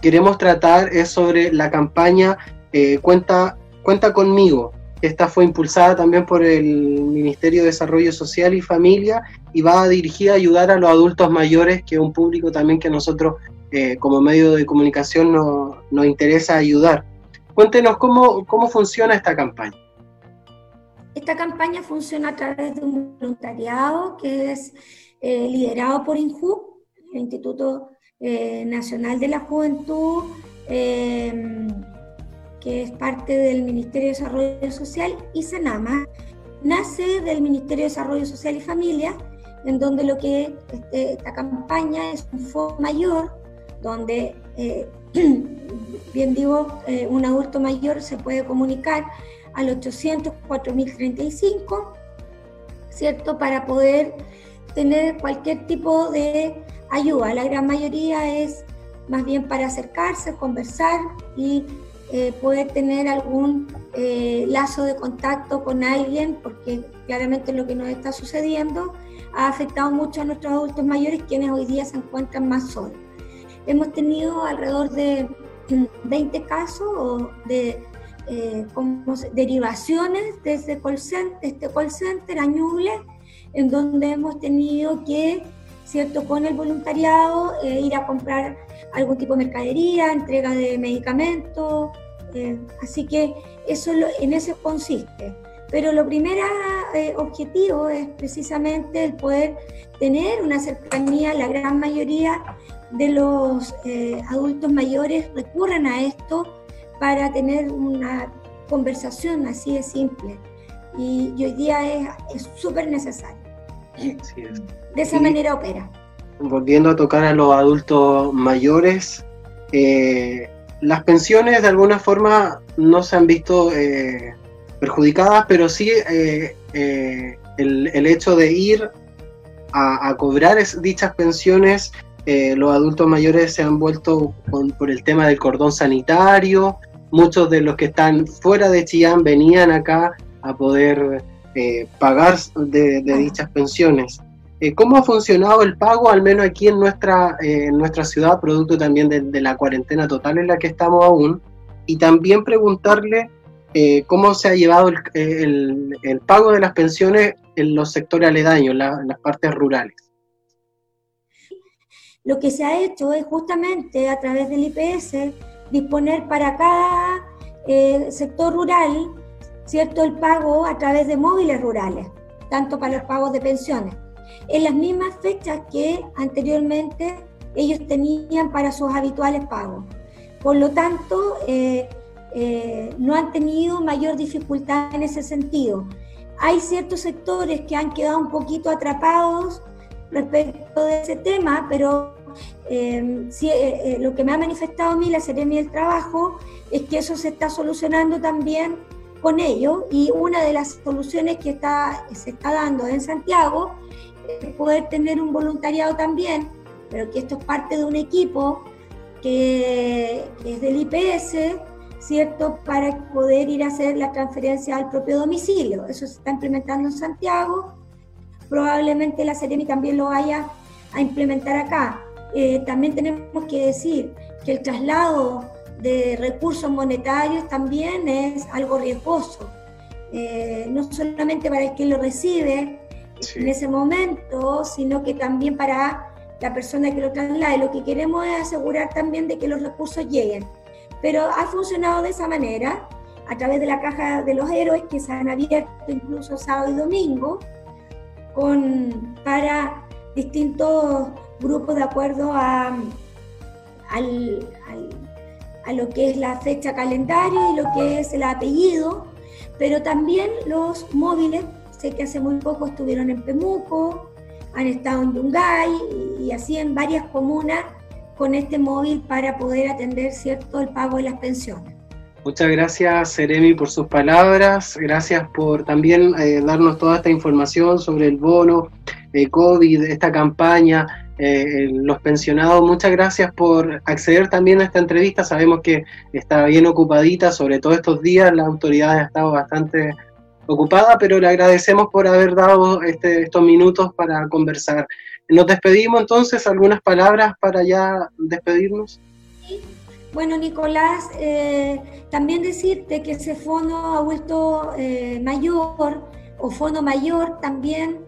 queremos tratar es sobre la campaña eh, Cuenta, Cuenta conmigo. Esta fue impulsada también por el Ministerio de Desarrollo Social y Familia y va dirigida a ayudar a los adultos mayores, que es un público también que nosotros eh, como medio de comunicación nos, interesa ayudar. Cuéntenos cómo, cómo funciona esta campaña. Esta campaña funciona a través de un voluntariado que es eh, liderado por INJU, el Instituto eh, Nacional de la Juventud, em, que es parte del Ministerio de Desarrollo Social, y SENAMA, nace del Ministerio de Desarrollo Social y Familia, en donde lo que este, esta campaña es un fondo mayor, donde eh, [clears throat] bien digo, eh, un adulto mayor se puede comunicar al 800 4035, ¿cierto? Para poder tener cualquier tipo de ayuda. La gran mayoría es más bien para acercarse, conversar y eh, poder tener algún eh, lazo de contacto con alguien, porque claramente lo que nos está sucediendo ha afectado mucho a nuestros adultos mayores, quienes hoy día se encuentran más solos. Hemos tenido alrededor de [clears throat] 20 casos de eh, derivaciones desde call center, este call center a Ñuble, en donde hemos tenido que, ¿cierto?, con el voluntariado, eh, ir a comprar algún tipo de mercadería, entrega de medicamentos, eh, así que eso en eso consiste. Pero lo primer objetivo es precisamente el poder tener una cercanía, la gran mayoría de los adultos mayores recurren a esto para tener una conversación así de simple. Y, hoy día es súper necesario. De esa manera opera. Volviendo a tocar a los adultos mayores, eh, las pensiones de alguna forma no se han visto eh, perjudicadas, pero sí eh, el, el, hecho de ir a, a cobrar dichas pensiones los adultos mayores se han vuelto por el tema del cordón sanitario, muchos de los que están fuera de Chillán venían acá a poder eh, pagar de, dichas pensiones. Eh, ¿Cómo ha funcionado el pago, al menos aquí en nuestra, eh, en nuestra ciudad, producto también de, la cuarentena total en la que estamos aún? Y también preguntarle cómo se ha llevado el, el, pago de las pensiones en los sectores aledaños, en las partes rurales. Lo que se ha hecho es justamente a través del IPS disponer para cada eh, sector rural, ¿cierto?, el pago a través de móviles rurales, tanto para los pagos de pensiones, en las mismas fechas que anteriormente ellos tenían para sus habituales pagos. Por lo tanto, eh, eh, no han tenido mayor dificultad en ese sentido. Hay ciertos sectores que han quedado un poquito atrapados respecto de ese tema, pero eh, lo que me ha manifestado a mí la Seremi del Trabajo es que eso se está solucionando también con ello y una de las soluciones que está, se está dando en Santiago es poder tener un voluntariado también, pero que esto es parte de un equipo que, que es del IPS, ¿cierto? Para poder ir a hacer la transferencia al propio domicilio. Eso se está implementando en Santiago. Probablemente la Seremi también lo vaya a implementar acá. Eh, también tenemos que decir que el traslado de recursos monetarios también es algo riesgoso, eh, no solamente para el que lo recibe en ese momento, sino que también para la persona que lo traslade. Lo que queremos es asegurar también de que los recursos lleguen. Pero ha funcionado de esa manera, a través de la caja de los héroes que se han abierto incluso sábado y domingo, con, para distintos grupos de acuerdo a, a lo que es la fecha calendario y lo que es el apellido, pero también los móviles, sé que hace muy poco estuvieron en Pemuco, han estado en Yungay y, así en varias comunas con este móvil para poder atender cierto el pago de las pensiones. Muchas gracias, Seremi, por sus palabras. Gracias por también eh, darnos toda esta información sobre el bono eh, COVID, esta campaña eh, los pensionados, muchas gracias por acceder también a esta entrevista. Sabemos que está bien ocupadita, sobre todo estos días, la autoridad ha estado bastante ocupada, pero le agradecemos por haber dado este, estos minutos para conversar. Nos despedimos entonces, algunas palabras para ya despedirnos. Bueno, Nicolás, eh, también decirte que ese fondo adulto eh, mayor o fondo mayor también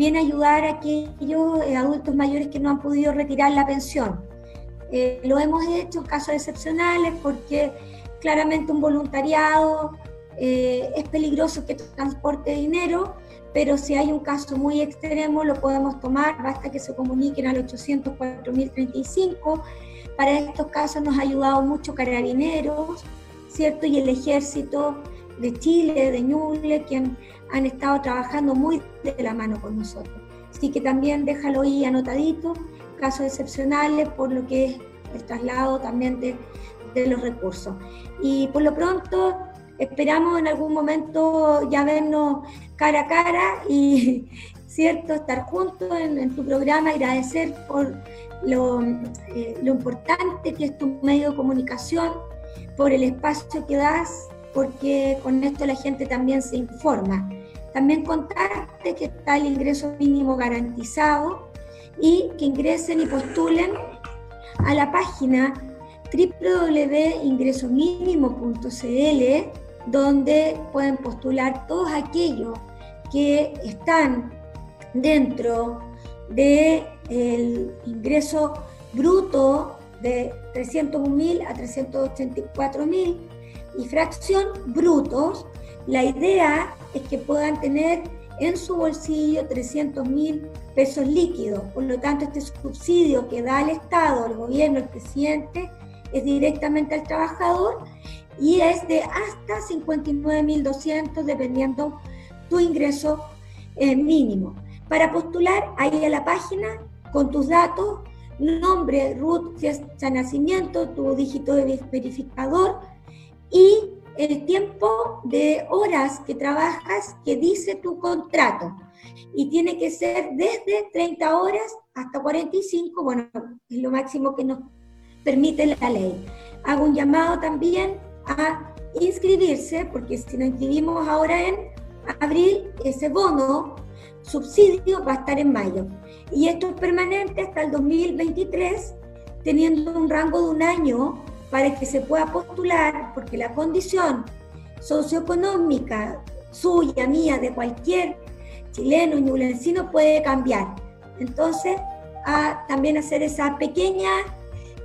viene a ayudar a aquellos eh, adultos mayores que no han podido retirar la pensión. Eh, lo hemos hecho en casos excepcionales porque claramente un voluntariado eh, es peligroso que transporte dinero, pero si hay un caso muy extremo lo podemos tomar, basta que se comuniquen al 804.035. Para estos casos nos ha ayudado mucho Carabineros, ¿cierto? Y el Ejército de Chile, de Ñuble, quien han estado trabajando muy de la mano con nosotros. Así que también déjalo ahí anotadito, casos excepcionales por lo que es el traslado también de, de los recursos. Y por lo pronto esperamos en algún momento ya vernos cara a cara y, [laughs] ¿cierto?, estar juntos en, tu programa, agradecer por lo, eh, lo importante que es tu medio de comunicación, por el espacio que das, porque con esto la gente también se informa. También contarte que está el ingreso mínimo garantizado y que ingresen y postulen a la página www.ingresomínimo.cl donde pueden postular todos aquellos que están dentro del ingreso bruto de 301.000 a 384.000 y fracción brutos. La idea es que puedan tener en su bolsillo 300.000 pesos líquidos. Por lo tanto, este subsidio que da el Estado, el gobierno, el presidente, es directamente al trabajador y es de hasta 59.200 dependiendo tu ingreso eh, mínimo. Para postular, ahí a la página con tus datos, nombre, root, fecha de nacimiento, tu dígito de verificador y el tiempo de horas que trabajas que dice tu contrato. Y tiene que ser desde 30 horas hasta 45, bueno, es lo máximo que nos permite la ley. Hago un llamado también a inscribirse, porque si nos inscribimos ahora en abril, ese bono, subsidio, va a estar en mayo. Y esto es permanente hasta el 2023, teniendo un rango de un año para que se pueda postular, porque la condición socioeconómica suya, mía, de cualquier chileno, ñulencino puede cambiar. Entonces, a también hacer esa pequeña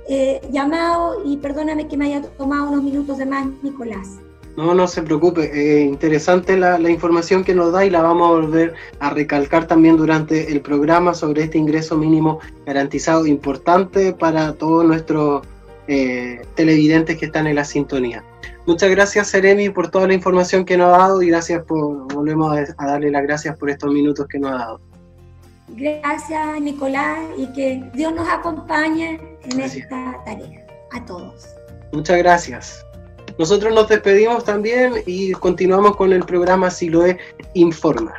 eh, llamado y perdóname que me haya tomado unos minutos de más, Nicolás. No, no se preocupe, eh, interesante la, información que nos da y la vamos a volver a recalcar también durante el programa sobre este ingreso mínimo garantizado, importante para todos nuestros eh, televidentes que están en la sintonía. Muchas gracias, Seremi, por toda la información que nos ha dado y gracias por, volvemos a darle las gracias por estos minutos que nos ha dado. Gracias, Nicolás, y que Dios nos acompañe en esta tarea. A todos. Muchas gracias. Nosotros nos despedimos también y continuamos con el programa Siloé Informa.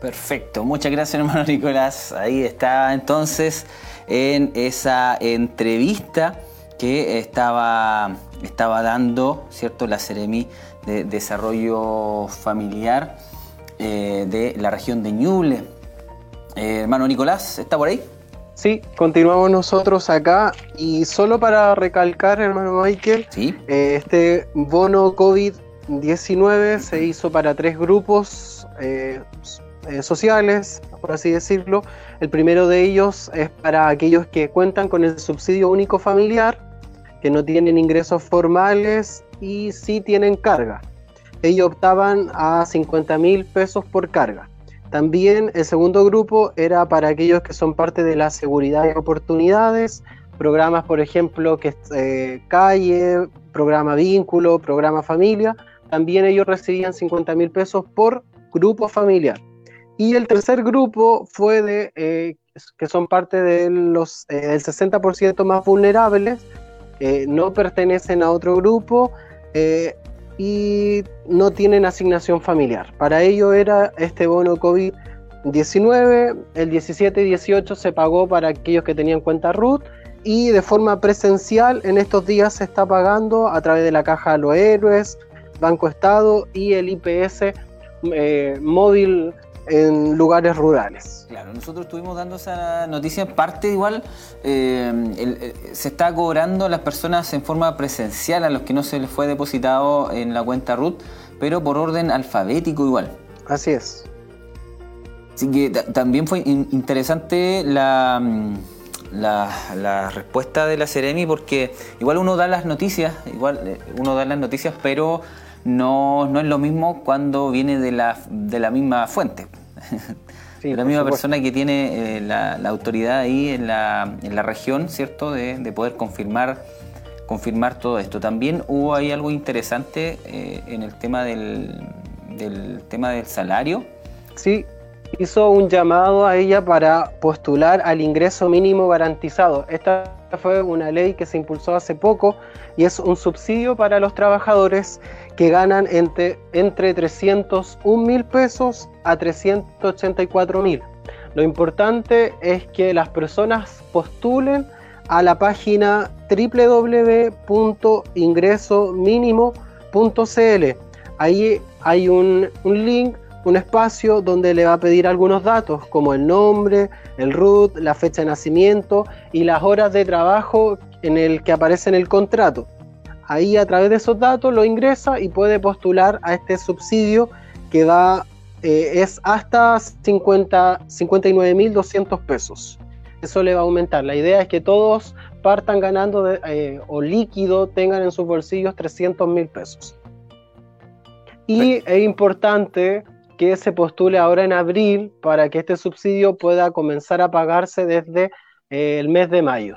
Perfecto, muchas gracias hermano Nicolás. Ahí está entonces en esa entrevista que estaba, estaba dando, ¿cierto? La Ceremi de Desarrollo Familiar eh, de la región de Ñuble. Eh, hermano Nicolás, ¿está por ahí? Sí, continuamos nosotros acá y solo para recalcar, hermano Michael, eh, este bono COVID-19 se hizo para tres grupos sociales, por así decirlo. El primero de ellos es para aquellos que cuentan con el subsidio único familiar, que no tienen ingresos formales y sí tienen carga. Ellos optaban a 50 mil pesos por carga. También el segundo grupo era para aquellos que son parte de la seguridad y oportunidades, programas, por ejemplo, que eh, calle, programa vínculo, programa familia. También ellos recibían 50 mil pesos por grupo familiar. Y el tercer grupo fue de eh, que son parte de los eh, del 60% más vulnerables, no pertenecen a otro grupo y no tienen asignación familiar. Para ello era este bono COVID-19, el 17 y 18 se pagó para aquellos que tenían cuenta RUT y de forma presencial en estos días se está pagando a través de la Caja de los Héroes, Banco Estado y el IPS eh, móvil en lugares rurales. Claro, nosotros estuvimos dando esa noticia en parte igual, eh, se está cobrando a las personas en forma presencial a los que no se les fue depositado en la cuenta RUT, pero por orden alfabético igual. Así es. Así que también fue interesante la, la, respuesta de la Ceremi porque igual uno da las noticias, igual eh, uno da las noticias, pero no, no es lo mismo cuando viene de la, de la misma fuente. [laughs] la misma persona que tiene eh, la, autoridad ahí en la, en la región, ¿cierto? De, poder confirmar, confirmar todo esto. También hubo ahí algo interesante eh, en el tema del, del tema del salario. Sí, hizo un llamado a ella para postular al ingreso mínimo garantizado. Esta fue una ley que se impulsó hace poco y es un subsidio para los trabajadores que ganan entre, entre 301 mil pesos a 384 mil. Lo importante es que las personas postulen a la página www.ingresomínimo.cl. Ahí hay un, un link un espacio donde le va a pedir algunos datos como el nombre, el root, la fecha de nacimiento y las horas de trabajo en el que aparece en el contrato. Ahí a través de esos datos lo ingresa y puede postular a este subsidio que da eh, es hasta 59.200 pesos. Eso le va a aumentar. La idea es que todos partan ganando eh, o líquido tengan en sus bolsillos 300 mil pesos. Y es importante que se postule ahora en abril para que este subsidio pueda comenzar a pagarse desde eh, el mes de mayo.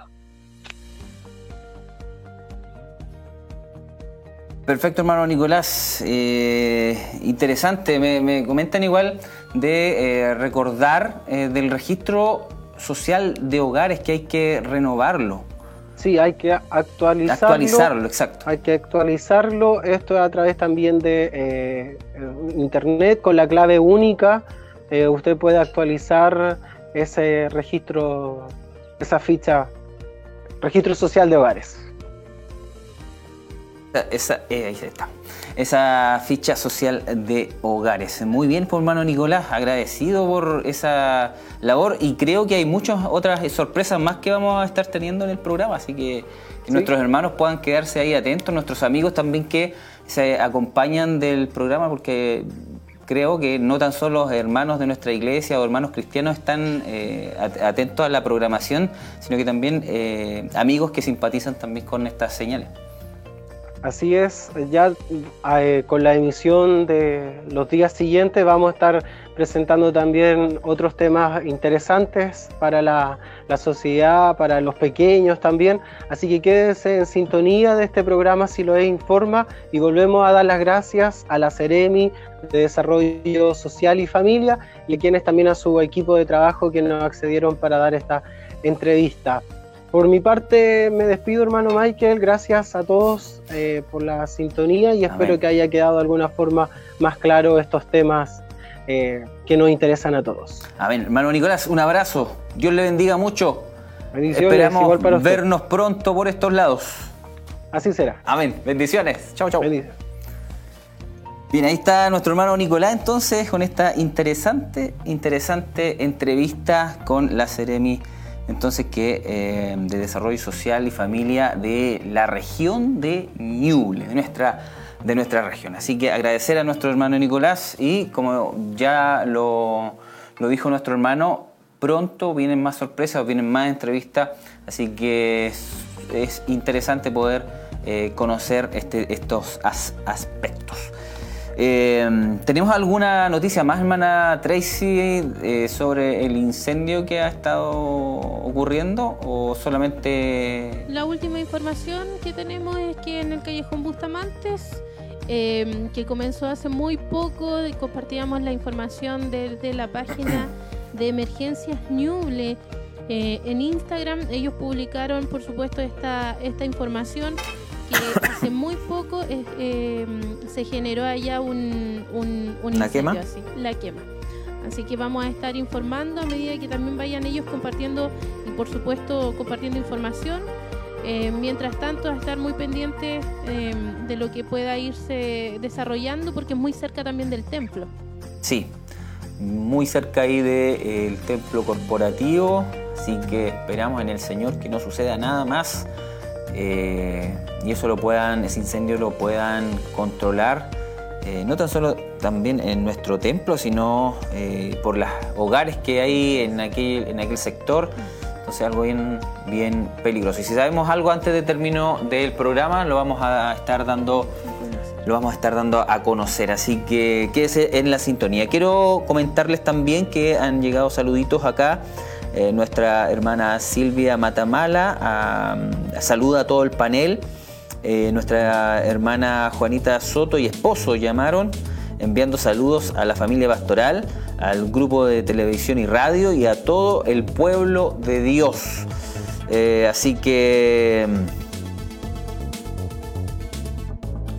Perfecto, hermano Nicolás. Eh, interesante. Me, comentan igual de eh, recordar del registro social de hogares que hay que renovarlo. Sí, hay que actualizarlo. Actualizarlo, exacto. Hay que actualizarlo. Esto es a través también de eh, Internet con la clave única. Eh, usted puede actualizar ese registro, esa ficha, registro social de hogares. Esa, eh, ahí está esa ficha social de hogares. Muy bien, por hermano Nicolás, agradecido por esa labor y creo que hay muchas otras sorpresas más que vamos a estar teniendo en el programa, así que, que nuestros hermanos puedan quedarse ahí atentos, nuestros amigos también que se acompañan del programa porque creo que no tan solo los hermanos de nuestra iglesia o hermanos cristianos están eh, atentos a la programación, sino que también eh, amigos que simpatizan también con estas señales. Así es, ya eh, con la emisión de los días siguientes vamos a estar presentando también otros temas interesantes para la, sociedad, para los pequeños también. Así que quédense en sintonía de este programa si lo es Informa y volvemos a dar las gracias a la Ceremi de Desarrollo Social y Familia y a quienes también a su equipo de trabajo que nos accedieron para dar esta entrevista. Por mi parte me despido, hermano Michael. Gracias a todos eh, por la sintonía y espero que haya quedado de alguna forma más claro estos temas eh, que nos interesan a todos. Amén. Hermano Nicolás, un abrazo. Dios le bendiga mucho. Esperamos vernos pronto por estos lados. Así será. Amén. Bendiciones. Chao, chao. Bien, ahí está nuestro hermano Nicolás entonces con esta interesante, interesante entrevista con la Ceremi entonces que eh, de desarrollo social y familia de la región de Ñuble, de nuestra, de nuestra región. Así que agradecer a nuestro hermano Nicolás y como ya lo, dijo nuestro hermano, pronto vienen más sorpresas, vienen más entrevistas, así que es, interesante poder eh, conocer este, estos aspectos. Em, ¿Tenemos alguna noticia más, hermana Tracy, eh, sobre el incendio que ha estado ocurriendo o solamente... La última información que tenemos es que en el callejón Bustamantes, em, que comenzó hace muy poco, compartíamos la información desde la página de Emergencias Ñuble. Eh, en Instagram ellos publicaron, por supuesto, esta, esta información que hace muy poco eh, se generó allá un, un, ¿La quema? Así, la quema. Así que vamos a estar informando a medida que también vayan ellos compartiendo y por supuesto compartiendo información. Eh, mientras tanto, a estar muy pendientes eh, de lo que pueda irse desarrollando porque es muy cerca también del templo. Sí, muy cerca ahí del templo corporativo, así que esperamos en el Señor que no suceda nada más eh, y eso lo puedan, ese incendio lo puedan controlar, eh, no tan solo también en nuestro templo, sino eh, por los hogares que hay en aquel, en aquel sector. Entonces algo bien, bien peligroso. Y si sabemos algo antes de término del programa, lo vamos a estar dando lo vamos a estar dando a conocer, así que quédese en la sintonía. Quiero comentarles también que han llegado saluditos acá eh, nuestra hermana Silvia Matamala saluda a todo el panel. Eh, nuestra hermana Juanita Soto y esposo llamaron enviando saludos a la familia pastoral, al grupo de televisión y radio y a todo el pueblo de Dios. Eh, así que...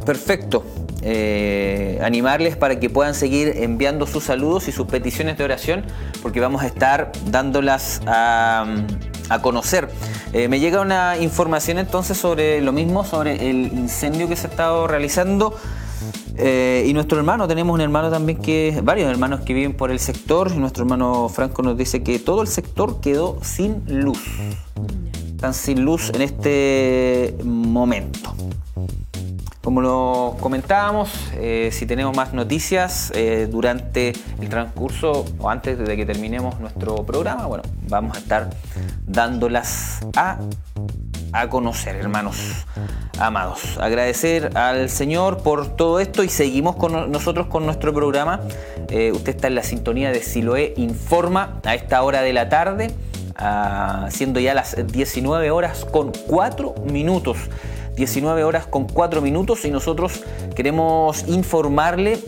Perfecto. Eh, animarles para que puedan seguir enviando sus saludos y sus peticiones de oración, porque vamos a estar dándolas a, conocer. Eh, me llega una información entonces sobre lo mismo, sobre el incendio que se ha estado realizando. Eh, y nuestro hermano, tenemos un hermano también que, varios hermanos que viven por el sector, y nuestro hermano Franco nos dice que todo el sector quedó sin luz. Están sin luz en este momento. Como lo comentábamos, eh, si tenemos más noticias eh, durante el transcurso o antes de que terminemos nuestro programa, bueno, vamos a estar dándolas a, a conocer, hermanos amados. Agradecer al Señor por todo esto y seguimos con nosotros con nuestro programa. Eh, usted está en la sintonía de Siloé Informa a esta hora de la tarde, ah, siendo ya las 19 horas con 4 minutos. 19 horas con 4 minutos y nosotros queremos informarle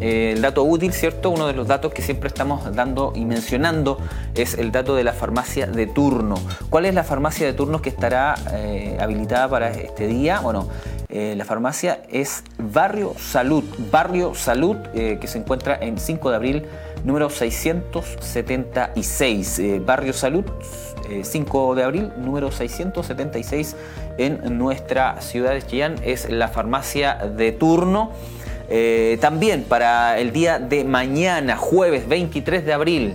eh, el dato útil, ¿cierto? Uno de los datos que siempre estamos dando y mencionando es el dato de la farmacia de turno. ¿Cuál es la farmacia de turno que estará eh, habilitada para este día? Bueno, eh, la farmacia es Barrio Salud, Barrio Salud que se encuentra en 5 de abril número 676. Barrio Salud 5 de abril número 676 en nuestra ciudad de Chillán. Es la farmacia de turno. Eh, también para el día de mañana, jueves 23 de abril.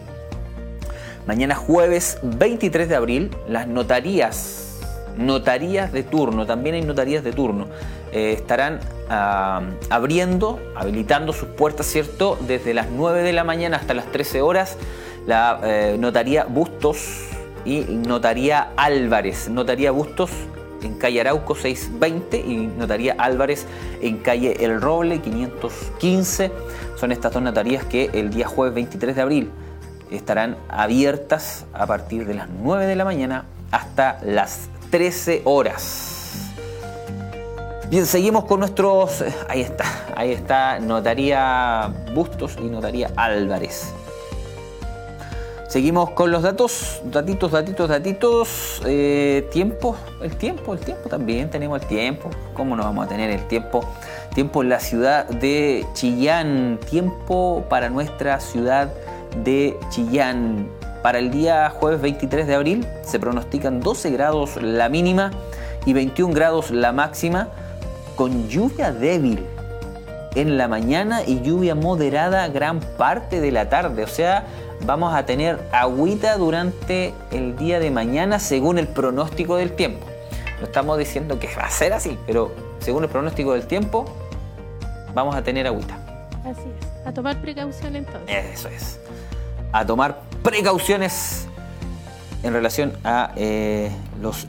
Mañana jueves 23 de abril, las notarías, notarías de turno, también hay notarías de turno, eh, estarán ah, abriendo, habilitando sus puertas, ¿cierto? Desde las 9 de la mañana hasta las 13 horas. La eh, notaría Bustos y notaría Álvarez. Notaría Bustos en calle Arauco 620 y Notaría Álvarez en calle El Roble 515. Son estas dos notarías que el día jueves 23 de abril estarán abiertas a partir de las 9 de la mañana hasta las 13 horas. Bien, seguimos con nuestros... Ahí está, ahí está Notaría Bustos y Notaría Álvarez. Seguimos con los datos, datitos, datitos, datitos. Eh, tiempo, el tiempo, el tiempo también, tenemos el tiempo. ¿Cómo no vamos a tener el tiempo? Tiempo en la ciudad de Chillán, tiempo para nuestra ciudad de Chillán. Para el día jueves 23 de abril se pronostican 12 grados la mínima y 21 grados la máxima, con lluvia débil en la mañana y lluvia moderada gran parte de la tarde. O sea, vamos a tener agüita durante el día de mañana según el pronóstico del tiempo. No estamos diciendo que va a ser así, pero según el pronóstico del tiempo, vamos a tener agüita. Así es. A tomar precauciones entonces. Eso es. A tomar precauciones en relación a eh, los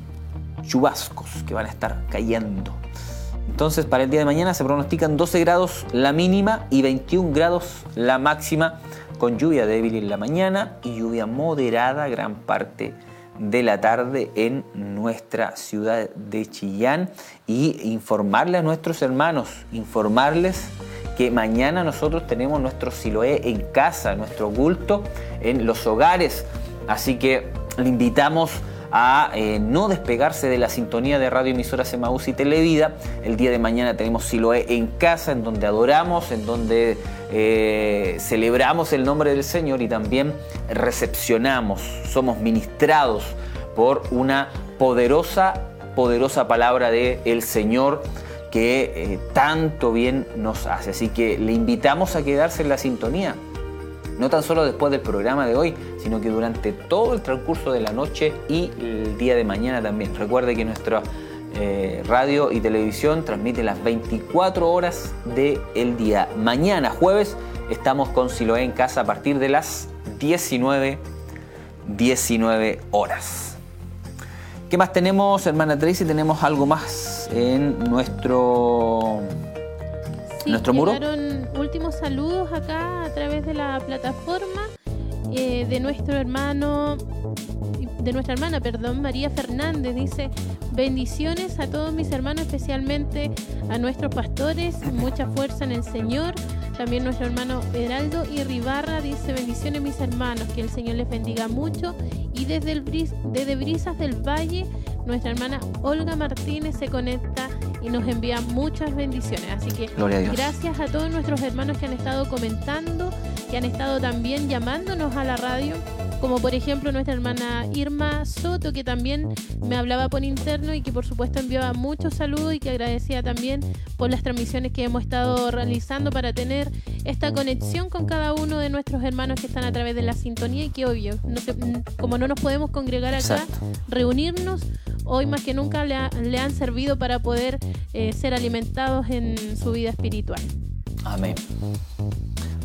chubascos que van a estar cayendo. Entonces, para el día de mañana se pronostican 12 grados la mínima y 21 grados la máxima con lluvia débil en la mañana y lluvia moderada gran parte de la tarde en nuestra ciudad de Chillán. Y informarle a nuestros hermanos, informarles que mañana nosotros tenemos nuestro Siloé en casa, nuestro culto en los hogares, así que le invitamos eh, no despegarse de la sintonía de radio emisora Semaús y Televida. El día de mañana tenemos Siloé en casa, en donde adoramos, en donde eh, celebramos el nombre del Señor y también recepcionamos, somos ministrados por una poderosa, poderosa palabra de el Señor que eh, tanto bien nos hace. Así que le invitamos a quedarse en la sintonía no tan solo después del programa de hoy, sino que durante todo el transcurso de la noche y el día de mañana también. Recuerde que nuestra eh, radio y televisión transmite las 24 horas del día. Mañana, jueves, estamos con Siloé en casa a partir de las 19, 19 horas. ¿Qué más tenemos, hermana Tracy? Tenemos algo más en nuestro, nuestro muro últimos saludos acá a través de la plataforma eh, de nuestro hermano, de nuestra hermana, perdón, María Fernández. Dice, bendiciones a todos mis hermanos, especialmente a nuestros pastores, mucha fuerza en el Señor. También nuestro hermano Heraldo y Ribarra dice bendiciones mis hermanos, que el Señor les bendiga mucho. Y desde, el, desde Brisas del Valle, nuestra hermana Olga Martínez se conecta y nos envía muchas bendiciones. Así que gracias a todos nuestros hermanos que han estado comentando, que han estado también llamándonos a la radio como por ejemplo nuestra hermana Irma Soto, que también me hablaba por interno y que por supuesto enviaba muchos saludos y que agradecía también por las transmisiones que hemos estado realizando para tener esta conexión con cada uno de nuestros hermanos que están a través de la sintonía y que obvio, no como no nos podemos congregar acá, reunirnos, hoy más que nunca le, han servido para poder eh, ser alimentados en su vida espiritual. Amén.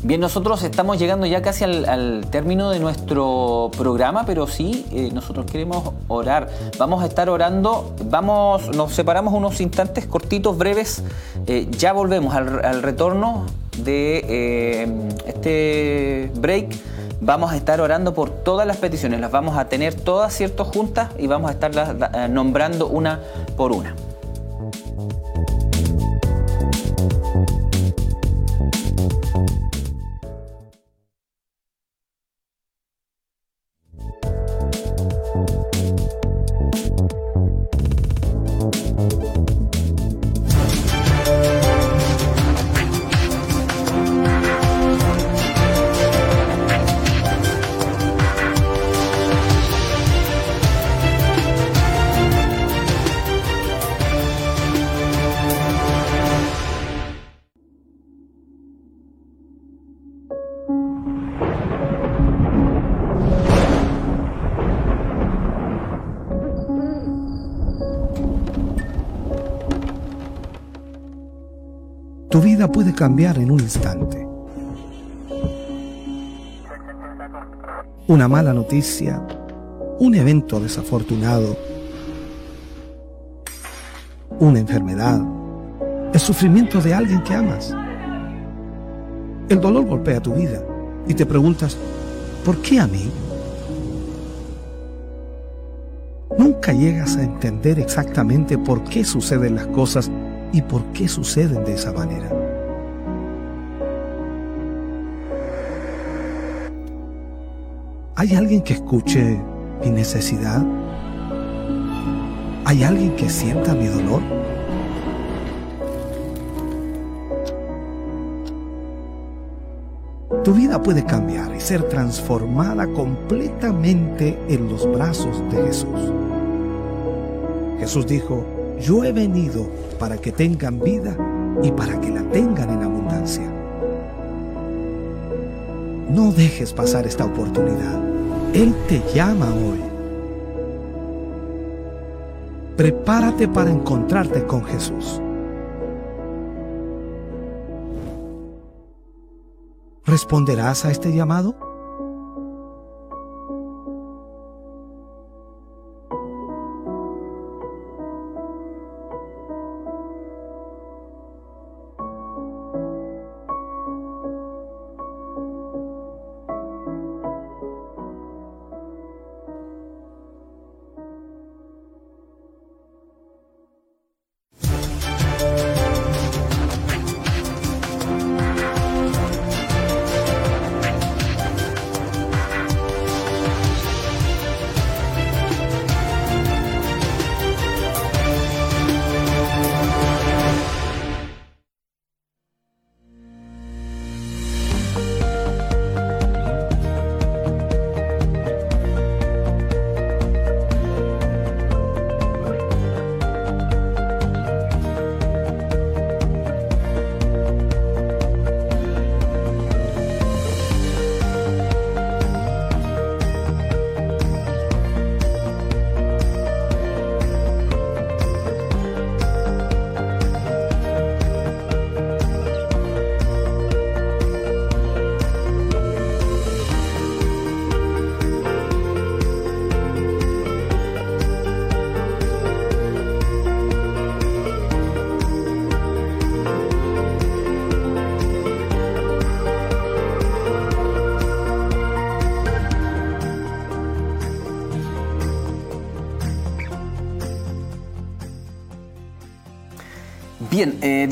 Bien, nosotros estamos llegando ya casi al, término de nuestro programa, pero sí, eh, nosotros queremos orar. Vamos a estar orando, vamos, nos separamos unos instantes cortitos, breves, eh, ya volvemos al, retorno de eh, este break. Vamos a estar orando por todas las peticiones, las vamos a tener todas ciertas juntas y vamos a estarlas nombrando una por una. Cambiar en un instante. Una mala noticia, un evento desafortunado, una enfermedad, el sufrimiento de alguien que amas. El dolor golpea tu vida y te preguntas, ¿por qué a mí? Nunca llegas a entender exactamente por qué suceden las cosas y por qué suceden de esa manera. ¿Hay alguien que escuche mi necesidad? ¿Hay alguien que sienta mi dolor? Tu vida puede cambiar y ser transformada completamente en los brazos de Jesús. Jesús dijo, yo he venido para que tengan vida y para que la tengan en abundancia. No dejes pasar esta oportunidad. Él te llama hoy. Prepárate para encontrarte con Jesús. ¿Responderás a este llamado?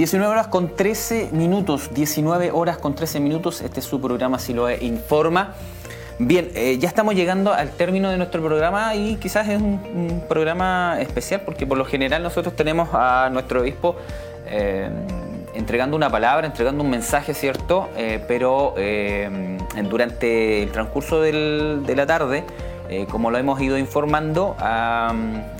19 horas con 13 minutos, 19 horas con 13 minutos, este es su programa Siloe Informa. Bien, eh, ya estamos llegando al término de nuestro programa y quizás es un, programa especial porque por lo general nosotros tenemos a nuestro obispo eh, entregando una palabra, entregando un mensaje, ¿cierto? Eh, pero durante el transcurso de la tarde, como lo hemos ido informando, ha,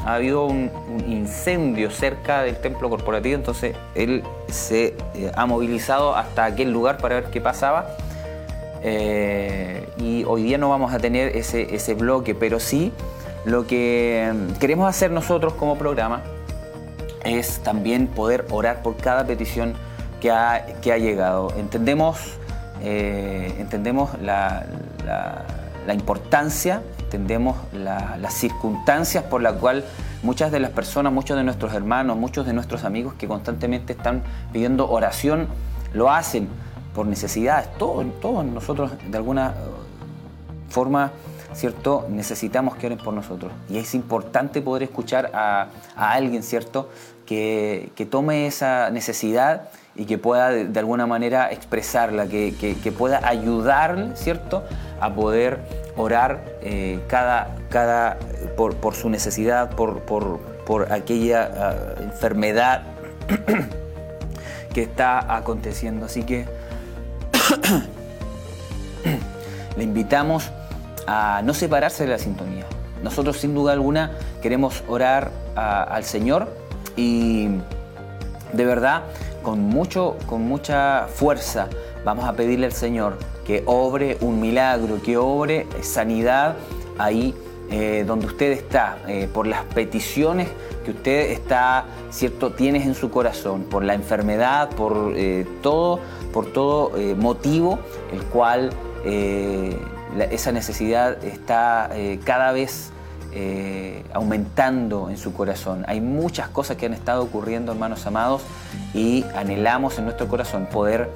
habido un, incendio cerca del templo corporativo, entonces él se ha movilizado hasta aquel lugar para ver qué pasaba eh, y hoy día no vamos a tener ese, bloque, pero sí lo que mm, queremos hacer nosotros como programa es también poder orar por cada petición que ha, llegado. Entendemos, eh, entendemos la, importancia, entendemos las circunstancias por las cuales muchas de las personas, muchos de nuestros hermanos, muchos de nuestros amigos que constantemente están pidiendo oración, lo hacen por necesidades. Todos, todos nosotros de alguna eh, forma, ¿cierto? Necesitamos que oren por nosotros. Y es importante poder escuchar a, alguien, ¿cierto? Que, tome esa necesidad y que pueda de, alguna manera expresarla, que, pueda ayudarle, ¿cierto? A poder orar eh, cada, cada, por, su necesidad, por, por, aquella ah, enfermedad que está aconteciendo. Así que [coughs] le invitamos a no separarse de la sintonía. Nosotros sin duda alguna queremos orar al Señor y de verdad con, mucho, con mucha fuerza vamos a pedirle al Señor que obre un milagro, que obre sanidad ahí eh, donde usted está, eh, por las peticiones que usted está, cierto, tienes en su corazón, por la enfermedad, por eh, todo por todo motivo el cual esa necesidad está cada vez aumentando en su corazón. Hay muchas cosas que han estado ocurriendo, hermanos amados, y anhelamos en nuestro corazón poder,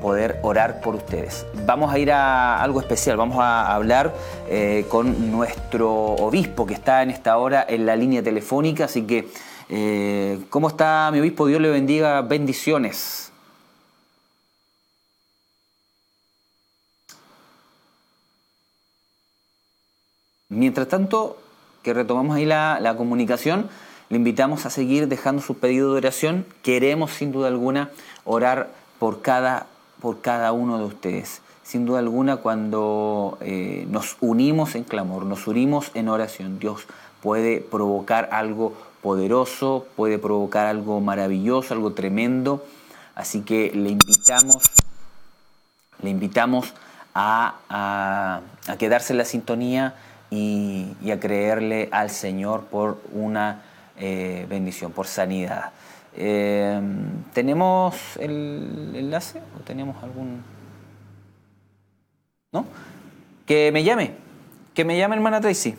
poder orar por ustedes. Vamos a ir a algo especial, vamos a hablar con nuestro obispo que está en esta hora en la línea telefónica, así que, ¿cómo está mi obispo? Dios le bendiga, bendiciones. Mientras tanto, que retomamos ahí la, comunicación, le invitamos a seguir dejando su pedido de oración. Queremos, sin duda alguna, orar por cada, por cada uno de ustedes. Sin duda alguna, cuando eh, nos unimos en clamor, nos unimos en oración, Dios puede provocar algo poderoso, puede provocar algo maravilloso, algo tremendo. Así que le invitamos, le invitamos a, a quedarse en la sintonía y, a creerle al Señor por una eh, bendición, por sanidad. Eh, ¿Tenemos el enlace o tenemos algún...? ¿No? Que me llame, que me llame hermana Tracy.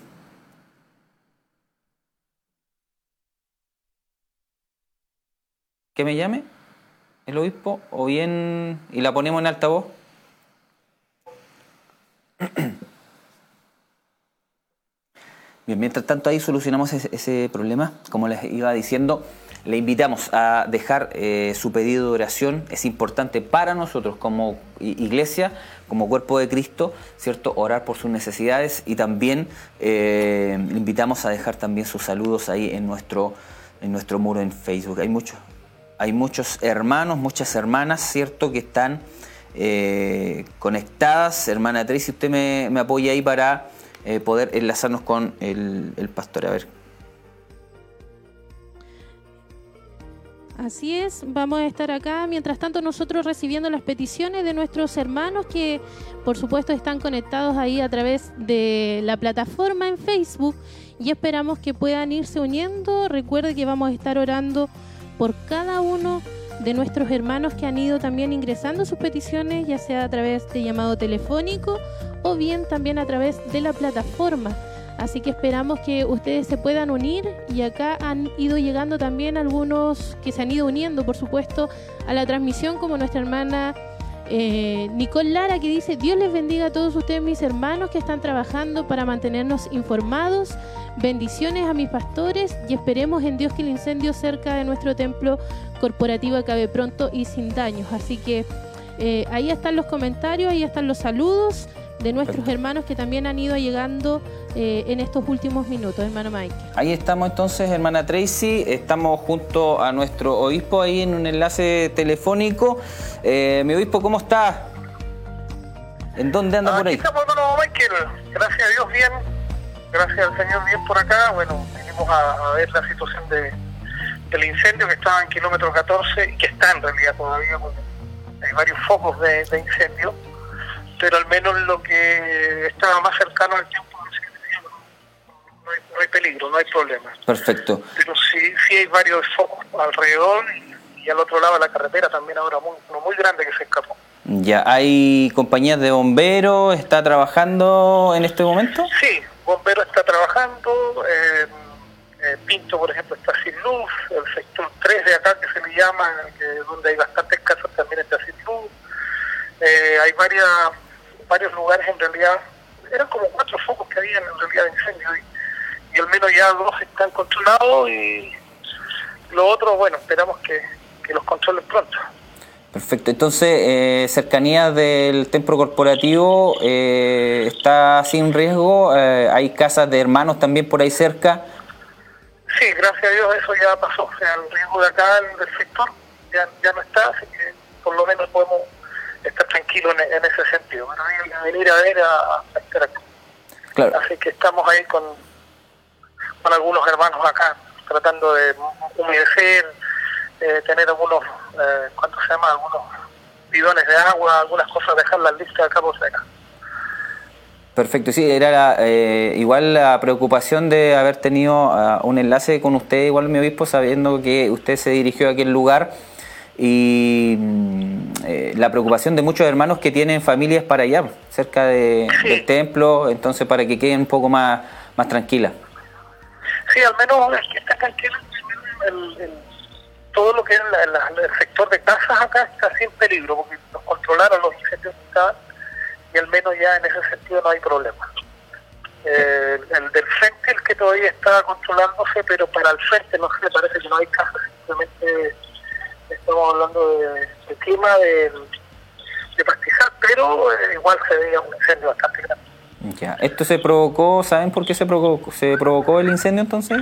Que me llame el obispo o bien y la ponemos en altavoz. Mientras tanto ahí solucionamos ese, problema, como les iba diciendo, le invitamos a dejar eh, su pedido de oración. Es importante para nosotros como iglesia, como cuerpo de Cristo, ¿cierto? Orar por sus necesidades y también eh, le invitamos a dejar también sus saludos ahí en nuestro, en nuestro muro en Facebook. Hay muchos, hay muchos hermanos, muchas hermanas, ¿cierto? Que están eh, conectadas. Hermana Tracy, usted me, me apoya ahí para eh, poder enlazarnos con el, pastor. A ver. Así es, vamos a estar acá. Mientras tanto, nosotros recibiendo las peticiones de nuestros hermanos que, por supuesto, están conectados ahí a través de la plataforma en Facebook y esperamos que puedan irse uniendo. Recuerde que vamos a estar orando por cada uno nuestros hermanos que han ido también ingresando sus peticiones, ya sea a través de llamado telefónico o bien también a través de la plataforma. Así que esperamos que ustedes se puedan unir y acá han ido llegando también algunos que se han ido uniendo, por supuesto, a la transmisión como nuestra hermana eh, Nicole Lara que dice, Dios les bendiga a todos ustedes mis hermanos que están trabajando para mantenernos informados. Bendiciones a mis pastores y esperemos en Dios que el incendio cerca de nuestro templo corporativo acabe pronto y sin daños. Así que eh, ahí están los comentarios, ahí están los saludos de nuestros hermanos que también han ido llegando eh, en estos últimos minutos, hermano Mike. Ahí estamos entonces, hermana Tracy, estamos junto a nuestro obispo ahí en un enlace telefónico. Eh, mi obispo, ¿cómo está? ¿En dónde anda por ahí? Aquí estamos, hermano Michael, gracias a Dios bien, gracias al Señor bien por acá. Bueno, venimos a, ver la situación de, del incendio que estaba en kilómetro 14 y que está en realidad todavía, porque hay varios focos de, de incendio pero al menos lo que estaba más cercano al tiempo no hay, no hay peligro, no hay problema. Perfecto. Pero sí, sí hay varios focos alrededor y, al otro lado de la carretera también ahora muy, uno muy grande que se escapó. Ya, ¿hay compañías de bomberos? ¿Está trabajando en este momento? Sí, bombero está trabajando. Eh, eh, Pinto, por ejemplo, está El sector 3 de acá, que se le llama, donde hay bastantes casas, también está sin. Eh, hay varias varios lugares en realidad, eran como cuatro focos que había en realidad de incendio y, al menos ya dos están controlados y lo otro, bueno, esperamos que, que los controlen pronto. Perfecto, entonces, eh, cercanía del templo corporativo eh, está sin riesgo, eh, hay casas de hermanos también por ahí cerca. Sí, gracias a Dios eso ya pasó, o sea, el riesgo de acá del sector ya, ya no está, así que por lo menos podemos estar tranquilo en, en ese sentido. Bueno, venir a ver a, estar aquí. Claro. Así que estamos ahí con, con algunos hermanos acá, tratando de humedecer, eh, tener algunos, eh, ¿cuánto se llama? Algunos bidones de agua, algunas cosas, dejarlas listas acá por acá. Perfecto, sí, era la, eh, igual la preocupación de haber tenido uh, un enlace con usted, igual mi obispo, sabiendo que usted se dirigió a aquel lugar y mm, eh, la preocupación de muchos hermanos que tienen familias para allá, cerca de, Sí. del templo, entonces para que queden un poco más, más tranquilas. Sí, al menos es que está tranquilo. El, el- todo lo que es la- la- el sector de casas acá está sin peligro, porque nos controlaron los incendios que estaban y al menos ya en ese sentido no hay problema. Eh, el del frente, el que todavía está controlándose, pero para el frente no sé, parece que no hay casas, simplemente estamos hablando de, de clima, de, de pastizal, pero eh, igual se veía un incendio bastante grande. Ya. ¿Esto se provocó, saben por qué se provocó, se provocó el incendio entonces?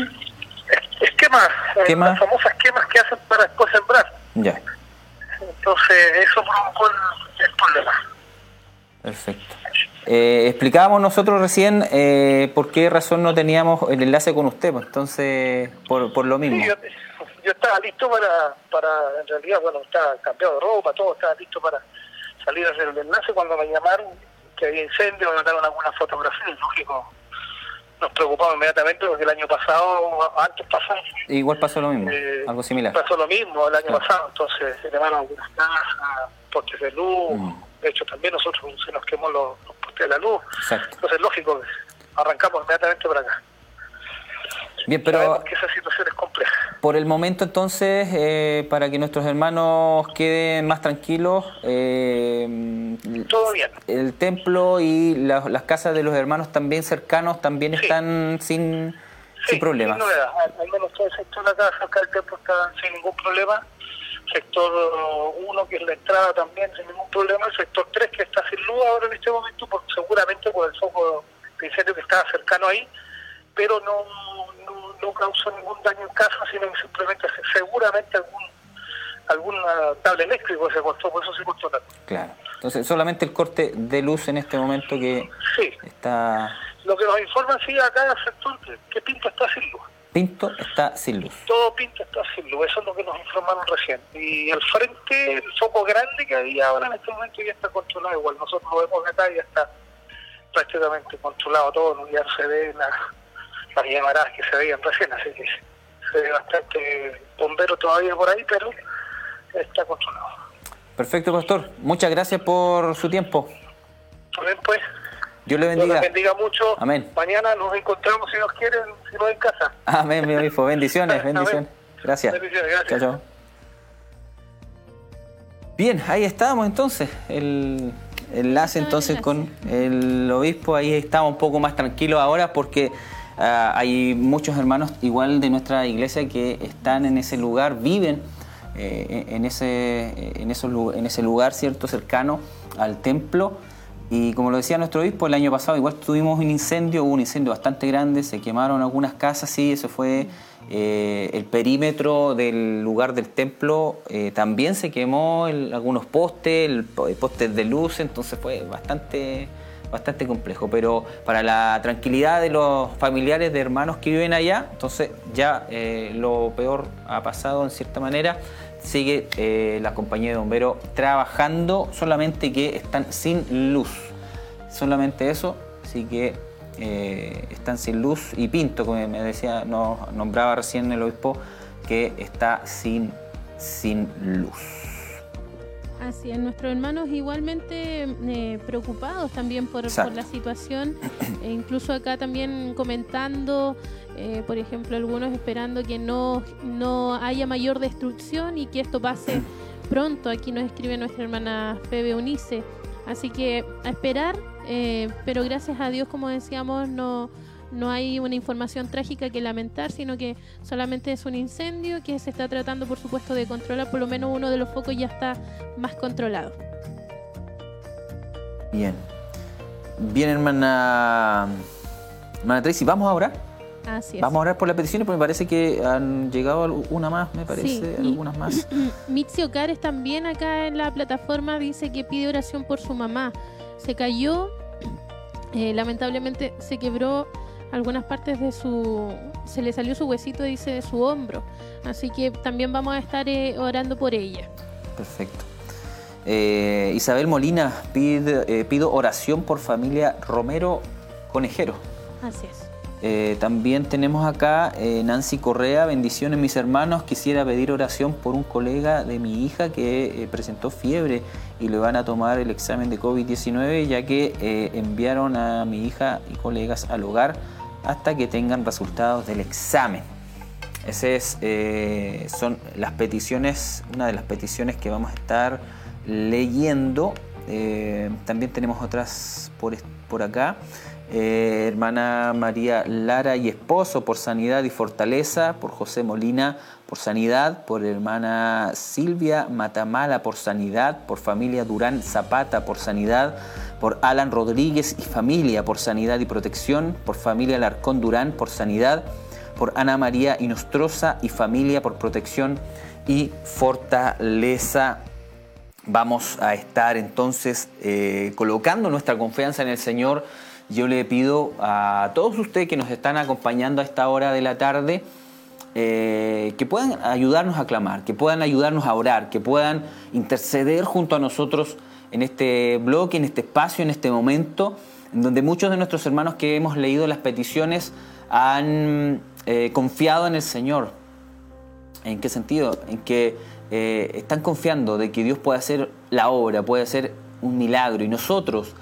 Esquemas, eh, ¿Quemas? las famosas quemas que hacen para después sembrar. Ya, Entonces, eso provocó el, el problema. Perfecto. Eh, explicábamos nosotros recién eh, por qué razón no teníamos el enlace con usted, pues entonces, por, por lo mismo. Sí, yo, yo estaba listo para, para, en realidad, bueno, estaba cambiado de ropa, todo, estaba listo para salir a hacer el enlace cuando me llamaron que había incendio, me mandaron algunas fotografías, lógico. Nos preocupamos inmediatamente porque el año pasado, antes pasó, Igual pasó lo mismo, Eh, algo similar. pasó lo mismo el año Claro. pasado, entonces se quemaron algunas casas, postes de luz, Mm. De hecho también nosotros se nos quemó los, los postes de la luz, Exacto. entonces lógico, arrancamos inmediatamente para acá. Bien, pero Sabemos que esa situación es compleja. por el momento entonces, eh, para que nuestros hermanos queden más tranquilos, eh, Todo bien. el templo y la- las casas de los hermanos también cercanos también están sin, sin problemas. Sin novedad, al, al menos todo el sector acá, acá el templo está sin ningún problema. Sector 1, que es la entrada también, sin ningún problema. El sector 3, que está sin luz ahora en este momento, por, seguramente por el foco de incendio que estaba cercano ahí, pero no, no, no causó ningún daño en casa, sino que simplemente seguramente algún algún ah, cable eléctrico se cortó, por eso se cortó la luz. Claro. Entonces, solamente el corte de luz en este momento que Sí, está... lo que nos informan sí acá en el sector que Pinto está sin luz. Pinto está sin luz. todo pinta está sin luz, eso es lo que nos informaron recién. Y al frente, el foco grande que había ahora en este momento ya está controlado igual. Nosotros lo vemos acá y ya está prácticamente controlado todo, ya se ve la- las llamaradas que se veían recién, así que se ve bastante bombero todavía por ahí, pero está controlado. Perfecto, pastor. Muchas gracias por su tiempo. Bien, pues, Dios le Dios bendiga. les bendiga mucho. Amén. Mañana nos encontramos, si nos quieren, si no en casa. Amén, mi obispo. Bendiciones, [laughs] Amén. bendiciones. Gracias. Bendiciones, gracias. Chao, chao. Bien, ahí estábamos entonces. El enlace entonces con el obispo. Ahí estamos un poco más tranquilos ahora porque Ah, hay muchos hermanos igual de nuestra iglesia que están en ese lugar, viven eh, en, ese, en, en ese lugar cierto cercano al templo. Y como lo decía nuestro obispo, el año pasado igual tuvimos un incendio, hubo un incendio bastante grande, se quemaron algunas casas, sí, eso fue eh, el perímetro del lugar del templo, eh, también se quemó algunos postes, el, postes de luz, entonces fue bastante bastante complejo, pero para la tranquilidad de los familiares de hermanos que viven allá, entonces ya eh, lo peor ha pasado en cierta manera, sigue eh, la compañía de bomberos trabajando, solamente que están sin luz, solamente eso, así que eh, están sin luz y Pinto, como me decía, nos nombraba recién el obispo, que está sin, sin luz. Así es, nuestros hermanos igualmente eh, preocupados también por, la situación, [clears throat] e incluso acá también comentando, eh, por ejemplo, algunos esperando que no, no haya mayor destrucción y que esto pase [clears throat] pronto. Aquí nos escribe nuestra hermana Febe Unice. Así que a esperar, eh, pero gracias a Dios, como decíamos, no no hay una información trágica que lamentar, sino que solamente es un incendio que se está tratando, por supuesto, de controlar. Por lo menos uno de los focos ya está más controlado. Bien. Bien, hermana, hermana Tracy, ¿vamos a orar? Así es. Vamos a orar por las peticiones porque me parece que han llegado una más, me parece, algunas más. [clears throat] Mitzi Ocares también acá en la plataforma dice que pide oración por su mamá. Se cayó, eh, lamentablemente se quebró algunas partes de su... se le salió su huesito, dice, de su hombro. Así que también vamos a estar eh, orando por ella. Perfecto. Eh, Isabel Molina, pide, eh, pido oración por familia Romero Conejero. Así es. también tenemos acá Nancy Correa, bendiciones mis hermanos, quisiera pedir oración por un colega de mi hija que presentó fiebre y le van a tomar el examen de COVID-19 ya que enviaron a mi hija y colegas al hogar hasta que tengan resultados del examen. Esas eh, son las peticiones, una de las peticiones que vamos a estar leyendo. Eh, también tenemos otras por, por acá. Eh, hermana María Lara y esposo por sanidad y fortaleza, por José Molina por sanidad, por hermana Silvia Matamala por sanidad, por familia Durán Zapata por sanidad, por Alan Rodríguez y familia por sanidad y protección, por familia Larcón Durán por sanidad, por Ana María Inostrosa y familia por protección y fortaleza. Vamos a estar entonces eh, colocando nuestra confianza en el Señor. Yo le pido a todos ustedes que nos están acompañando a esta hora de la tarde, eh, que puedan ayudarnos a clamar, que puedan ayudarnos a orar, que puedan interceder junto a nosotros en este bloque, en este espacio, en este momento, en donde muchos de nuestros hermanos que hemos leído las peticiones han eh, confiado en el Señor. ¿En qué sentido? En que eh, están confiando de que Dios puede hacer la obra, puede hacer un milagro y nosotros,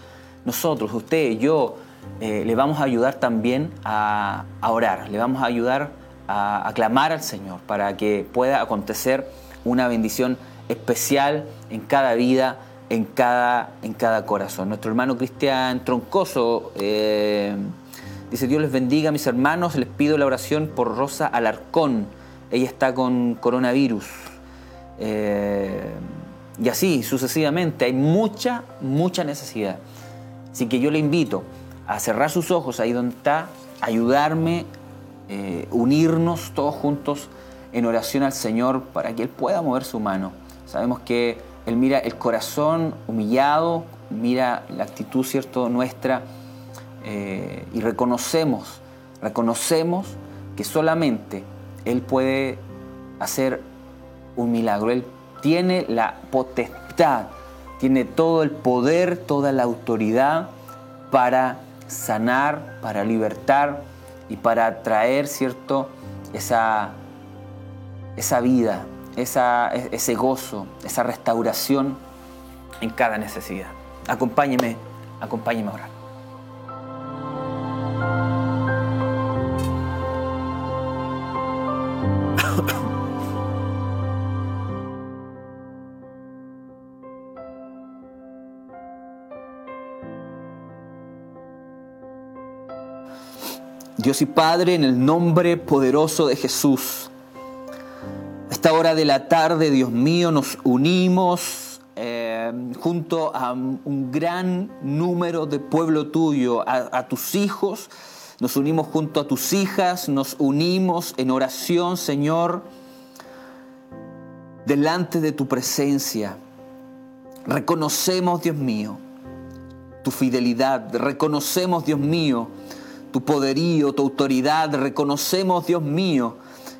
nosotros, usted, yo, eh, le vamos a ayudar también a, orar, le vamos a ayudar a, a clamar al Señor para que pueda acontecer una bendición especial en cada vida en cada, en cada corazón. Nuestro hermano Cristian Troncoso eh, dice, Dios les bendiga, mis hermanos, les pido la oración por Rosa Alarcón. Ella está con coronavirus. Eh, y así sucesivamente, hay mucha, mucha necesidad. Así que yo le invito a cerrar sus ojos ahí donde está, ayudarme, eh, unirnos todos juntos en oración al Señor para que Él pueda mover su mano. Sabemos que él mira el corazón humillado, mira la actitud cierto nuestra eh, y reconocemos, reconocemos que solamente Él puede hacer un milagro. Él tiene la potestad, tiene todo el poder, toda la autoridad para sanar, para libertar y para traer, ¿cierto?, esa, esa vida, ese gozo, esa restauración en cada necesidad. Acompáñeme, acompáñeme a orar. Dios y Padre, en el nombre poderoso de Jesús. Esta hora de la tarde, Dios mío, nos unimos eh, junto a un gran número de pueblo tuyo, a, tus hijos, nos unimos junto a tus hijas, nos unimos en oración, Señor, delante de tu presencia. Reconocemos, Dios mío, tu fidelidad, reconocemos, Dios mío, tu poderío, tu autoridad. Reconocemos, Dios mío,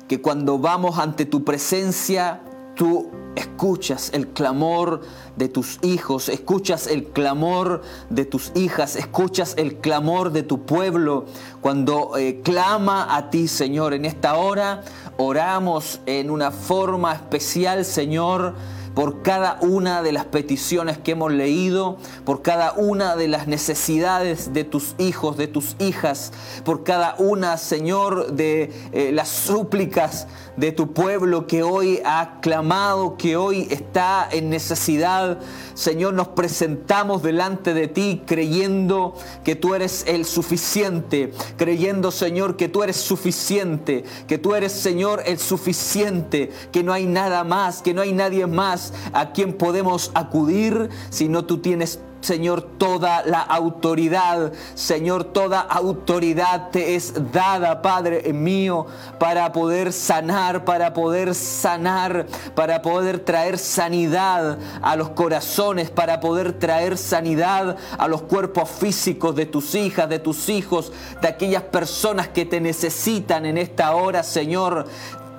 que cuando vamos ante tu presencia, tú escuchas el clamor de tus hijos, escuchas el clamor de tus hijas, escuchas el clamor de tu pueblo. Cuando eh, clama a ti, Señor, en esta hora oramos en una forma especial, Señor por cada una de las peticiones que hemos leído, por cada una de las necesidades de tus hijos, de tus hijas, por cada una, Señor, de eh, las súplicas de tu pueblo que hoy ha clamado, que hoy está en necesidad. Señor, nos presentamos delante de ti creyendo que tú eres el suficiente, creyendo, Señor, que tú eres suficiente, que tú eres, Señor, el suficiente, que no hay nada más, que no hay nadie más a quien podemos acudir, si no tú tienes Señor, toda la autoridad, Señor, toda autoridad te es dada, Padre mío, para poder sanar, para poder sanar, para poder traer sanidad a los corazones, para poder traer sanidad a los cuerpos físicos de tus hijas, de tus hijos, de aquellas personas que te necesitan en esta hora, Señor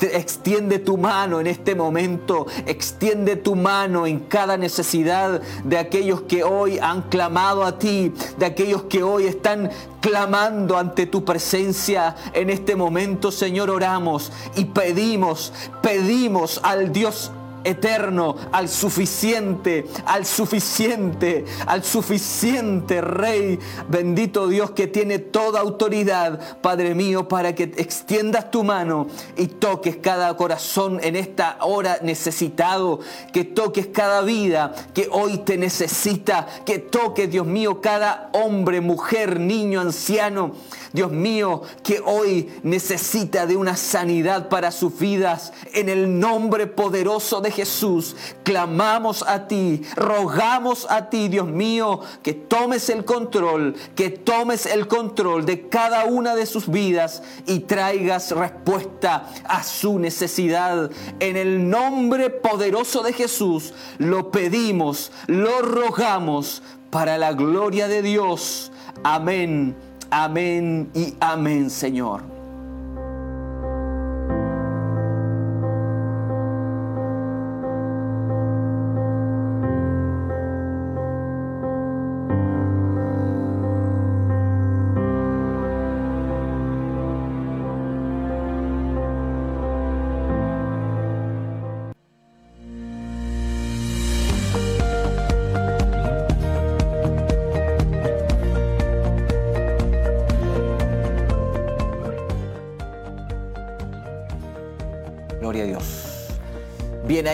extiende tu mano en este momento, extiende tu mano en cada necesidad de aquellos que hoy han clamado a ti, de aquellos que hoy están clamando ante tu presencia. En este momento, Señor, oramos y pedimos, pedimos al Dios eterno, al suficiente, al suficiente, al suficiente Rey, bendito Dios que tiene toda autoridad, Padre mío, para que extiendas tu mano y toques cada corazón en esta hora necesitado, que toques cada vida que hoy te necesita, que toques, Dios mío, cada hombre, mujer, niño, anciano, Dios mío, que hoy necesita de una sanidad para sus vidas, en el nombre poderoso de Jesús, clamamos a ti, rogamos a ti, Dios mío, que tomes el control, que tomes el control de cada una de sus vidas y traigas respuesta a su necesidad. En el nombre poderoso de Jesús lo pedimos, lo rogamos para la gloria de Dios. Amén, amén y amén, Señor.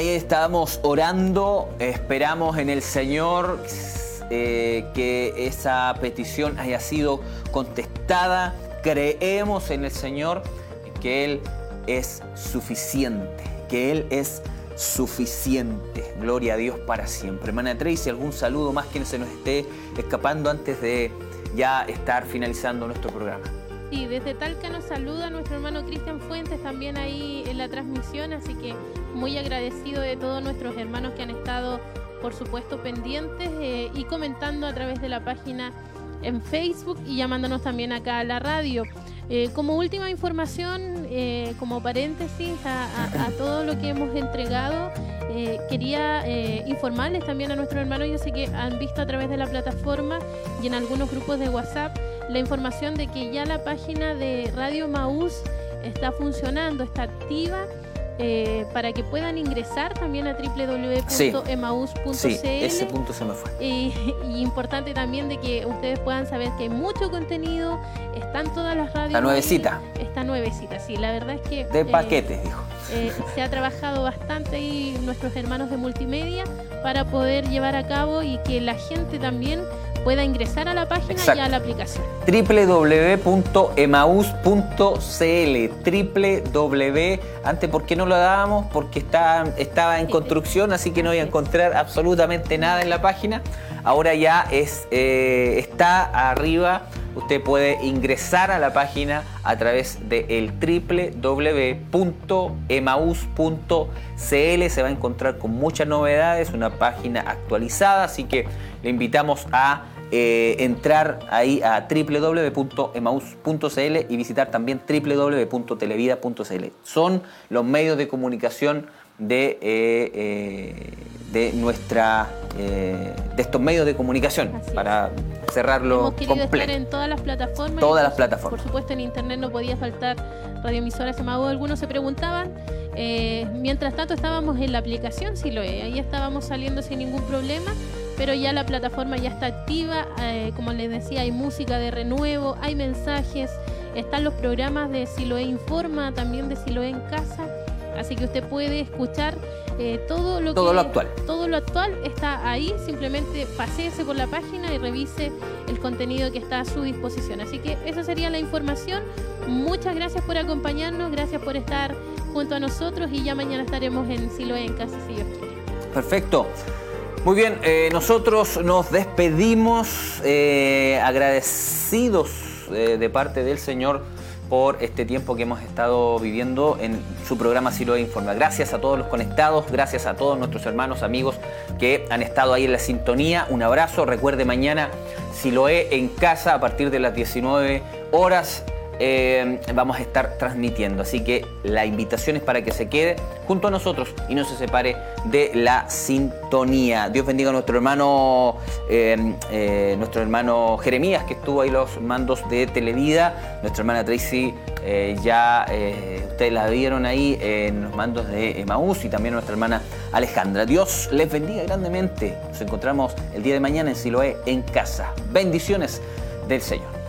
Ahí estábamos orando, esperamos en el Señor eh, que esa petición haya sido contestada, creemos en el Señor que Él es suficiente, que Él es suficiente. Gloria a Dios para siempre. Hermana Tracy, algún saludo más que se nos esté escapando antes de ya estar finalizando nuestro programa. Sí, desde Talca nos saluda nuestro hermano Cristian Fuentes también ahí en la transmisión, así que muy agradecido de todos nuestros hermanos que han estado, por supuesto, pendientes eh, y comentando a través de la página en Facebook y llamándonos también acá a la radio. Eh, como última información, eh, como paréntesis a, todo lo que hemos entregado, quería informarles también a nuestros hermanos, yo sé que han visto a través de la plataforma y en algunos grupos de WhatsApp, la información de que ya la página de Radio Maús está funcionando, está activa. Eh, para que puedan ingresar también a www.emaus.cl. Sí, ese punto se me fue. [laughs] Y, importante también de que ustedes puedan saber que hay mucho contenido, están todas las radios. La nuevecita. está nuevecita, sí, la verdad es que. De eh, paquetes, dijo. Eh, se ha trabajado bastante ahí nuestros hermanos de multimedia para poder llevar a cabo y que la gente también pueda ingresar a la página y a la aplicación. www.emaus.cl www, antes ¿por qué no lo dábamos? Porque está, estaba en construcción, así que no voy a encontrar absolutamente nada en la página. Ahora ya es, eh, está arriba usted puede ingresar a la página a través del de www.emaus.cl. Se va a encontrar con muchas novedades, una página actualizada, así que le invitamos a eh, entrar ahí a www.emaus.cl y visitar también www.televida.cl. Son los medios de comunicación de, eh, eh, de nuestra de estos medios de comunicación para cerrarlo Hemos querido estar en todas las plataformas. Todas las plataformas. Por supuesto, en internet no podía faltar radioemisoras Semagú. Algunos se preguntaban. Eh, mientras tanto, estábamos en la aplicación si lo es. Ahí estábamos saliendo sin ningún problema. Pero ya la plataforma ya está activa. Eh, como les decía, hay música de renuevo, hay mensajes. Están los programas de Siloé Informa, también de Siloé en Casa. Así que usted puede escuchar eh, todo lo todo lo actual. Todo lo actual está ahí, simplemente paséese por la página y revise el contenido que está a su disposición. Así que esa sería la información. Muchas gracias por acompañarnos, gracias por estar junto a nosotros y ya mañana estaremos en Siloé en casa si Dios quiere. Perfecto. Muy bien, eh, nosotros nos despedimos eh, agradecidos de parte del Señor por este tiempo que hemos estado viviendo en su programa Siloé Informa. Gracias a todos los conectados, gracias a todos nuestros hermanos, amigos que han estado ahí en la sintonía. Un abrazo, recuerde mañana Siloé en casa a partir de las 19 horas. Eh, vamos a estar transmitiendo. Así que la invitación es para que se quede junto a nosotros y no se separe de la sintonía. Dios bendiga a nuestro hermano, eh, eh, nuestro hermano Jeremías, que estuvo ahí los mandos de Televida. Nuestra hermana Tracy, ya ustedes la vieron ahí en los mandos de Emaús y también nuestra hermana Alejandra. Dios les bendiga grandemente. Nos encontramos el día de mañana en Siloé en casa. Bendiciones del Señor.